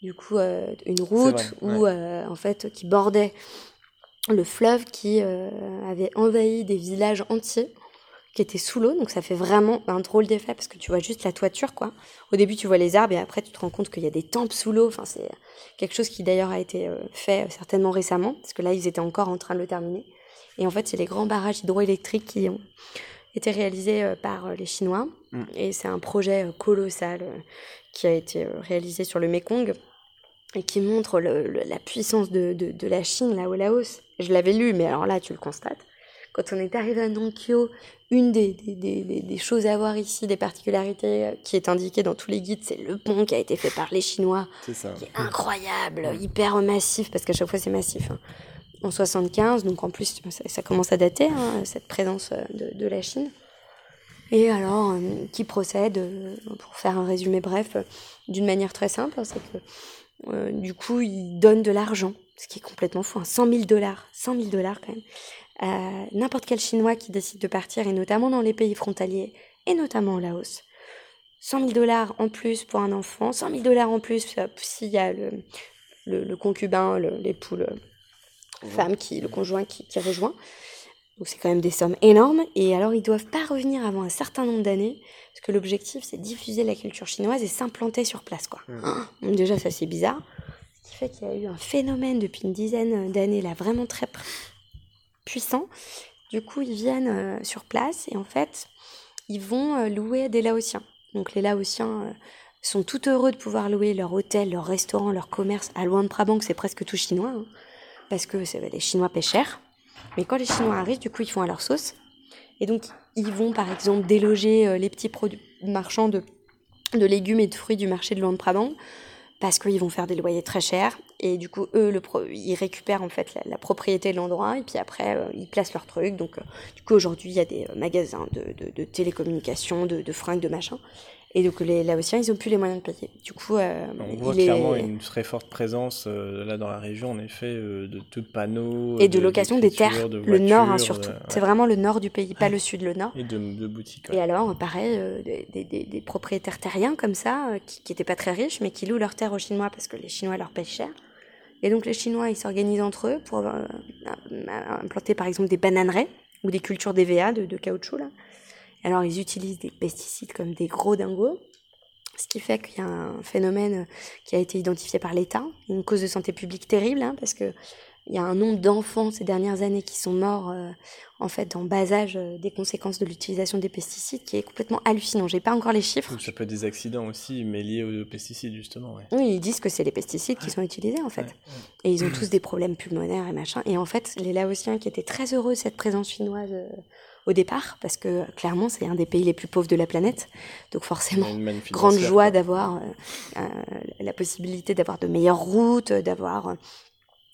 du coup une route vrai, où en fait qui bordait le fleuve qui avait envahi des villages entiers qui étaient sous l'eau, donc ça fait vraiment un drôle d'effet parce que tu vois juste la toiture quoi. Au début tu vois les arbres et après tu te rends compte qu'il y a des temples sous l'eau. Enfin c'est quelque chose qui d'ailleurs a été euh, fait euh, certainement récemment parce que là ils étaient encore en train de le terminer. Et en fait c'est les grands barrages hydroélectriques qui ont été réalisés euh, par les Chinois Mm. Et c'est un projet colossal qui a été réalisé sur le Mekong et qui montre le- le- la puissance de, de- de la Chine là au Laos. Je l'avais lu, mais alors là, tu le constates. Quand on est arrivé à Nankyo, une des, des, des- des- choses à voir ici, des particularités euh, qui est indiquée dans tous les guides, c'est le pont qui a été fait par les Chinois C'est ça. qui est incroyable, hyper massif, parce qu'à chaque fois c'est massif. hein. En 75, donc en plus ça, ça commence à dater, hein, cette présence euh, de, de la Chine. Et alors, euh, qui procède, euh, pour faire un résumé bref, euh, d'une manière très simple, hein, c'est que du coup, il donne de l'argent, ce qui est complètement fou, hein, 100 000 dollars, 100 000 dollars quand même, à n'importe quel Chinois qui décide de partir, et notamment dans les pays frontaliers, et notamment au Laos. 100 000 dollars en plus pour un enfant, 100 000 dollars en plus euh, s'il y a le, le, le concubin, l'époux, le femme, qui, le conjoint qui, qui rejoint. Donc c'est quand même des sommes énormes. Et alors ils doivent pas revenir avant un certain nombre d'années, parce que l'objectif c'est diffuser la culture chinoise et s'implanter sur place. Quoi. Ah, donc déjà ça c'est bizarre. Ce qui fait qu'il y a eu un phénomène depuis une dizaine d'années là vraiment très pr- puissant. Du coup ils viennent euh, sur place et en fait ils vont euh, louer des Laotiens. Donc les Laotiens euh, sont tout heureux de pouvoir louer leur hôtel, leur restaurant, leur commerce. À Luang Prabang, c'est presque tout chinois, hein, parce que c'est- les Chinois paient cher. Mais quand les Chinois arrivent, du coup, ils font à leur sauce. Et donc, ils vont, par exemple, déloger les petits marchands de, de légumes et de fruits du marché de Luang Prabang, parce qu'ils vont faire des loyers très chers. Et du coup, eux, le pro- ils récupèrent en fait la, la propriété de l'endroit, et puis après, euh, ils placent leurs trucs. Donc, euh, du coup, aujourd'hui, il y a des euh, magasins de, de, de télécommunications, de, de fringues, de machin. Et donc, les Laotiens, ils n'ont plus les moyens de payer. Du coup, On voit est- clairement une très forte présence là dans la région, en effet, de tout panneaux. et de location des terres, le nord hein, surtout. C'est vraiment le nord du pays, pas le sud, le nord. Et de, boutiques. Et alors, pareil, des, des- des- des propriétaires terriens comme ça, qui n'étaient pas très riches, mais qui louent leurs terres aux Chinois parce que les Chinois leur payent cher. Et donc les Chinois, ils s'organisent entre eux pour euh, implanter par exemple des bananeraies ou des cultures d'EVA, de, caoutchouc. Là. Alors ils utilisent des pesticides comme des gros dingos, ce qui fait qu'il y a un phénomène qui a été identifié par l'État, une cause de santé publique terrible, hein, parce que il y a un nombre d'enfants ces dernières années qui sont morts euh, en fait en bas âge euh, des conséquences de l'utilisation des pesticides qui est complètement hallucinant. J'ai pas encore les chiffres. Ça peut être des accidents aussi, mais liés aux pesticides, justement. Ouais. Oui, ils disent que c'est les pesticides qui sont utilisés en fait. Ouais, Et ils ont tous des problèmes pulmonaires et machin. Et en fait, les Laotiens qui étaient très heureux de cette présence chinoise euh, au départ, parce que clairement c'est un des pays les plus pauvres de la planète, donc forcément grande joie d'avoir la possibilité d'avoir de meilleures routes, d'avoir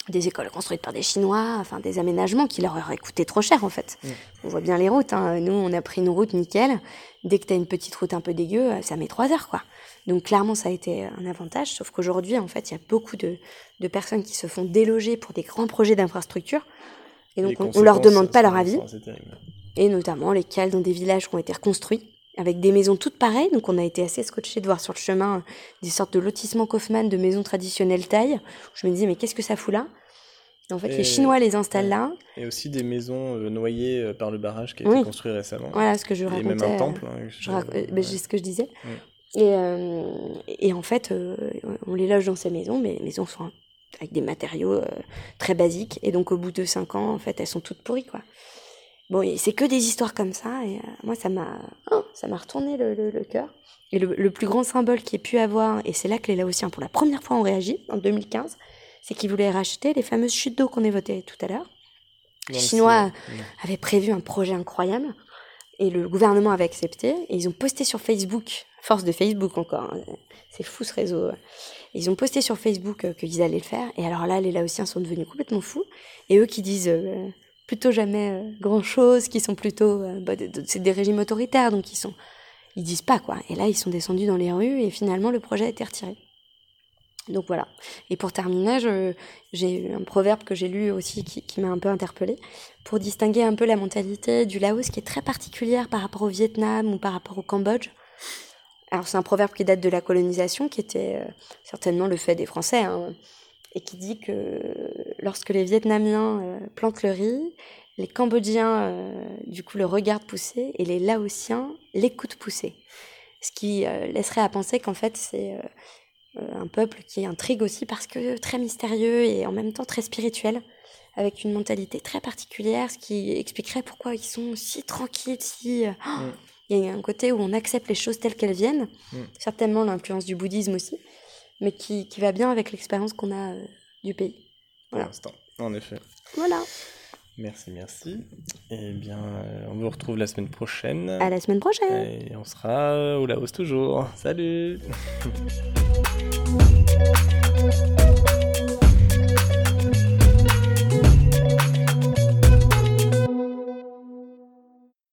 des écoles construites par des Chinois, enfin des aménagements qui leur auraient coûté trop cher en fait. Mm. On voit bien les routes. hein. Nous, on a pris une route nickel. Dès que tu as une petite route un peu dégueu, euh, ça met trois heures quoi. Donc clairement, ça a été un avantage. Sauf qu'aujourd'hui, en fait, il y a beaucoup de, de personnes qui se font déloger pour des grands projets d'infrastructure. Et donc, Les on, on leur demande pas leur avis et notamment lesquels dans des villages qui ont été reconstruits avec des maisons toutes pareilles. Donc on a été assez scotché de voir sur le chemin euh, des sortes de lotissements Kaufmann de maisons traditionnelles taille. Je me disais mais qu'est-ce que ça fout là? Et En fait, Et- les Chinois les installent ouais. là. Et aussi des maisons euh, noyées euh, par le barrage qui a Oui. été construit récemment. Voilà ce que je Et racontais. même un temple. hein, je rac- ben, c'est ce que je disais. Mm. Et, euh, et en fait, on les loge dans ces maisons, mais les maisons sont avec des matériaux très basiques. Et donc, au bout de cinq ans, en fait, elles sont toutes pourries, quoi. Bon, et c'est que des histoires comme ça. Et euh, moi, ça m'a, oh, ça m'a retourné le, le, le cœur. Et le, le plus grand symbole qu'il ait pu avoir, et c'est là que les Laotiens, pour la première fois, ont réagi, en 2015, c'est qu'ils voulaient racheter les fameuses chutes d'eau qu'on évoquait tout à l'heure. Les le Chinois avaient prévu un projet incroyable et le gouvernement avait accepté et ils ont posté sur Facebook, force de Facebook encore, hein, c'est fou ce réseau. Ils ont posté sur Facebook euh, qu'ils allaient le faire et alors là les Laotiens sont devenus complètement fous et eux qui disent euh, plutôt jamais euh, grand chose, qui sont plutôt euh, bah, c'est des régimes autoritaires donc ils sont ils disent pas quoi et là ils sont descendus dans les rues et finalement le projet a été retiré. Donc voilà. Et pour terminer, j'ai eu un proverbe que j'ai lu aussi qui, qui m'a un peu interpellée pour distinguer un peu la mentalité du Laos qui est très particulière par rapport au Vietnam ou par rapport au Cambodge. Alors c'est un proverbe qui date de la colonisation, qui était euh, certainement le fait des Français, hein, et qui dit que lorsque les Vietnamiens euh, plantent le riz, les Cambodgiens euh, du coup le regardent pousser et les Laotiens l'écoutent pousser. Ce qui euh, laisserait à penser qu'en fait c'est un peuple qui intrigue aussi parce que très mystérieux et en même temps très spirituel, avec une mentalité très particulière, ce qui expliquerait pourquoi ils sont si tranquilles, si... oh, Il y a un côté où on accepte les choses telles qu'elles viennent, Mm. certainement l'influence du bouddhisme aussi, mais qui, qui va bien avec l'expérience qu'on a du pays. Pour Voilà. l'instant, en effet. Voilà, Merci, merci. Eh bien, euh, on vous retrouve la semaine prochaine. à la semaine prochaine Et on sera au Laos toujours. Salut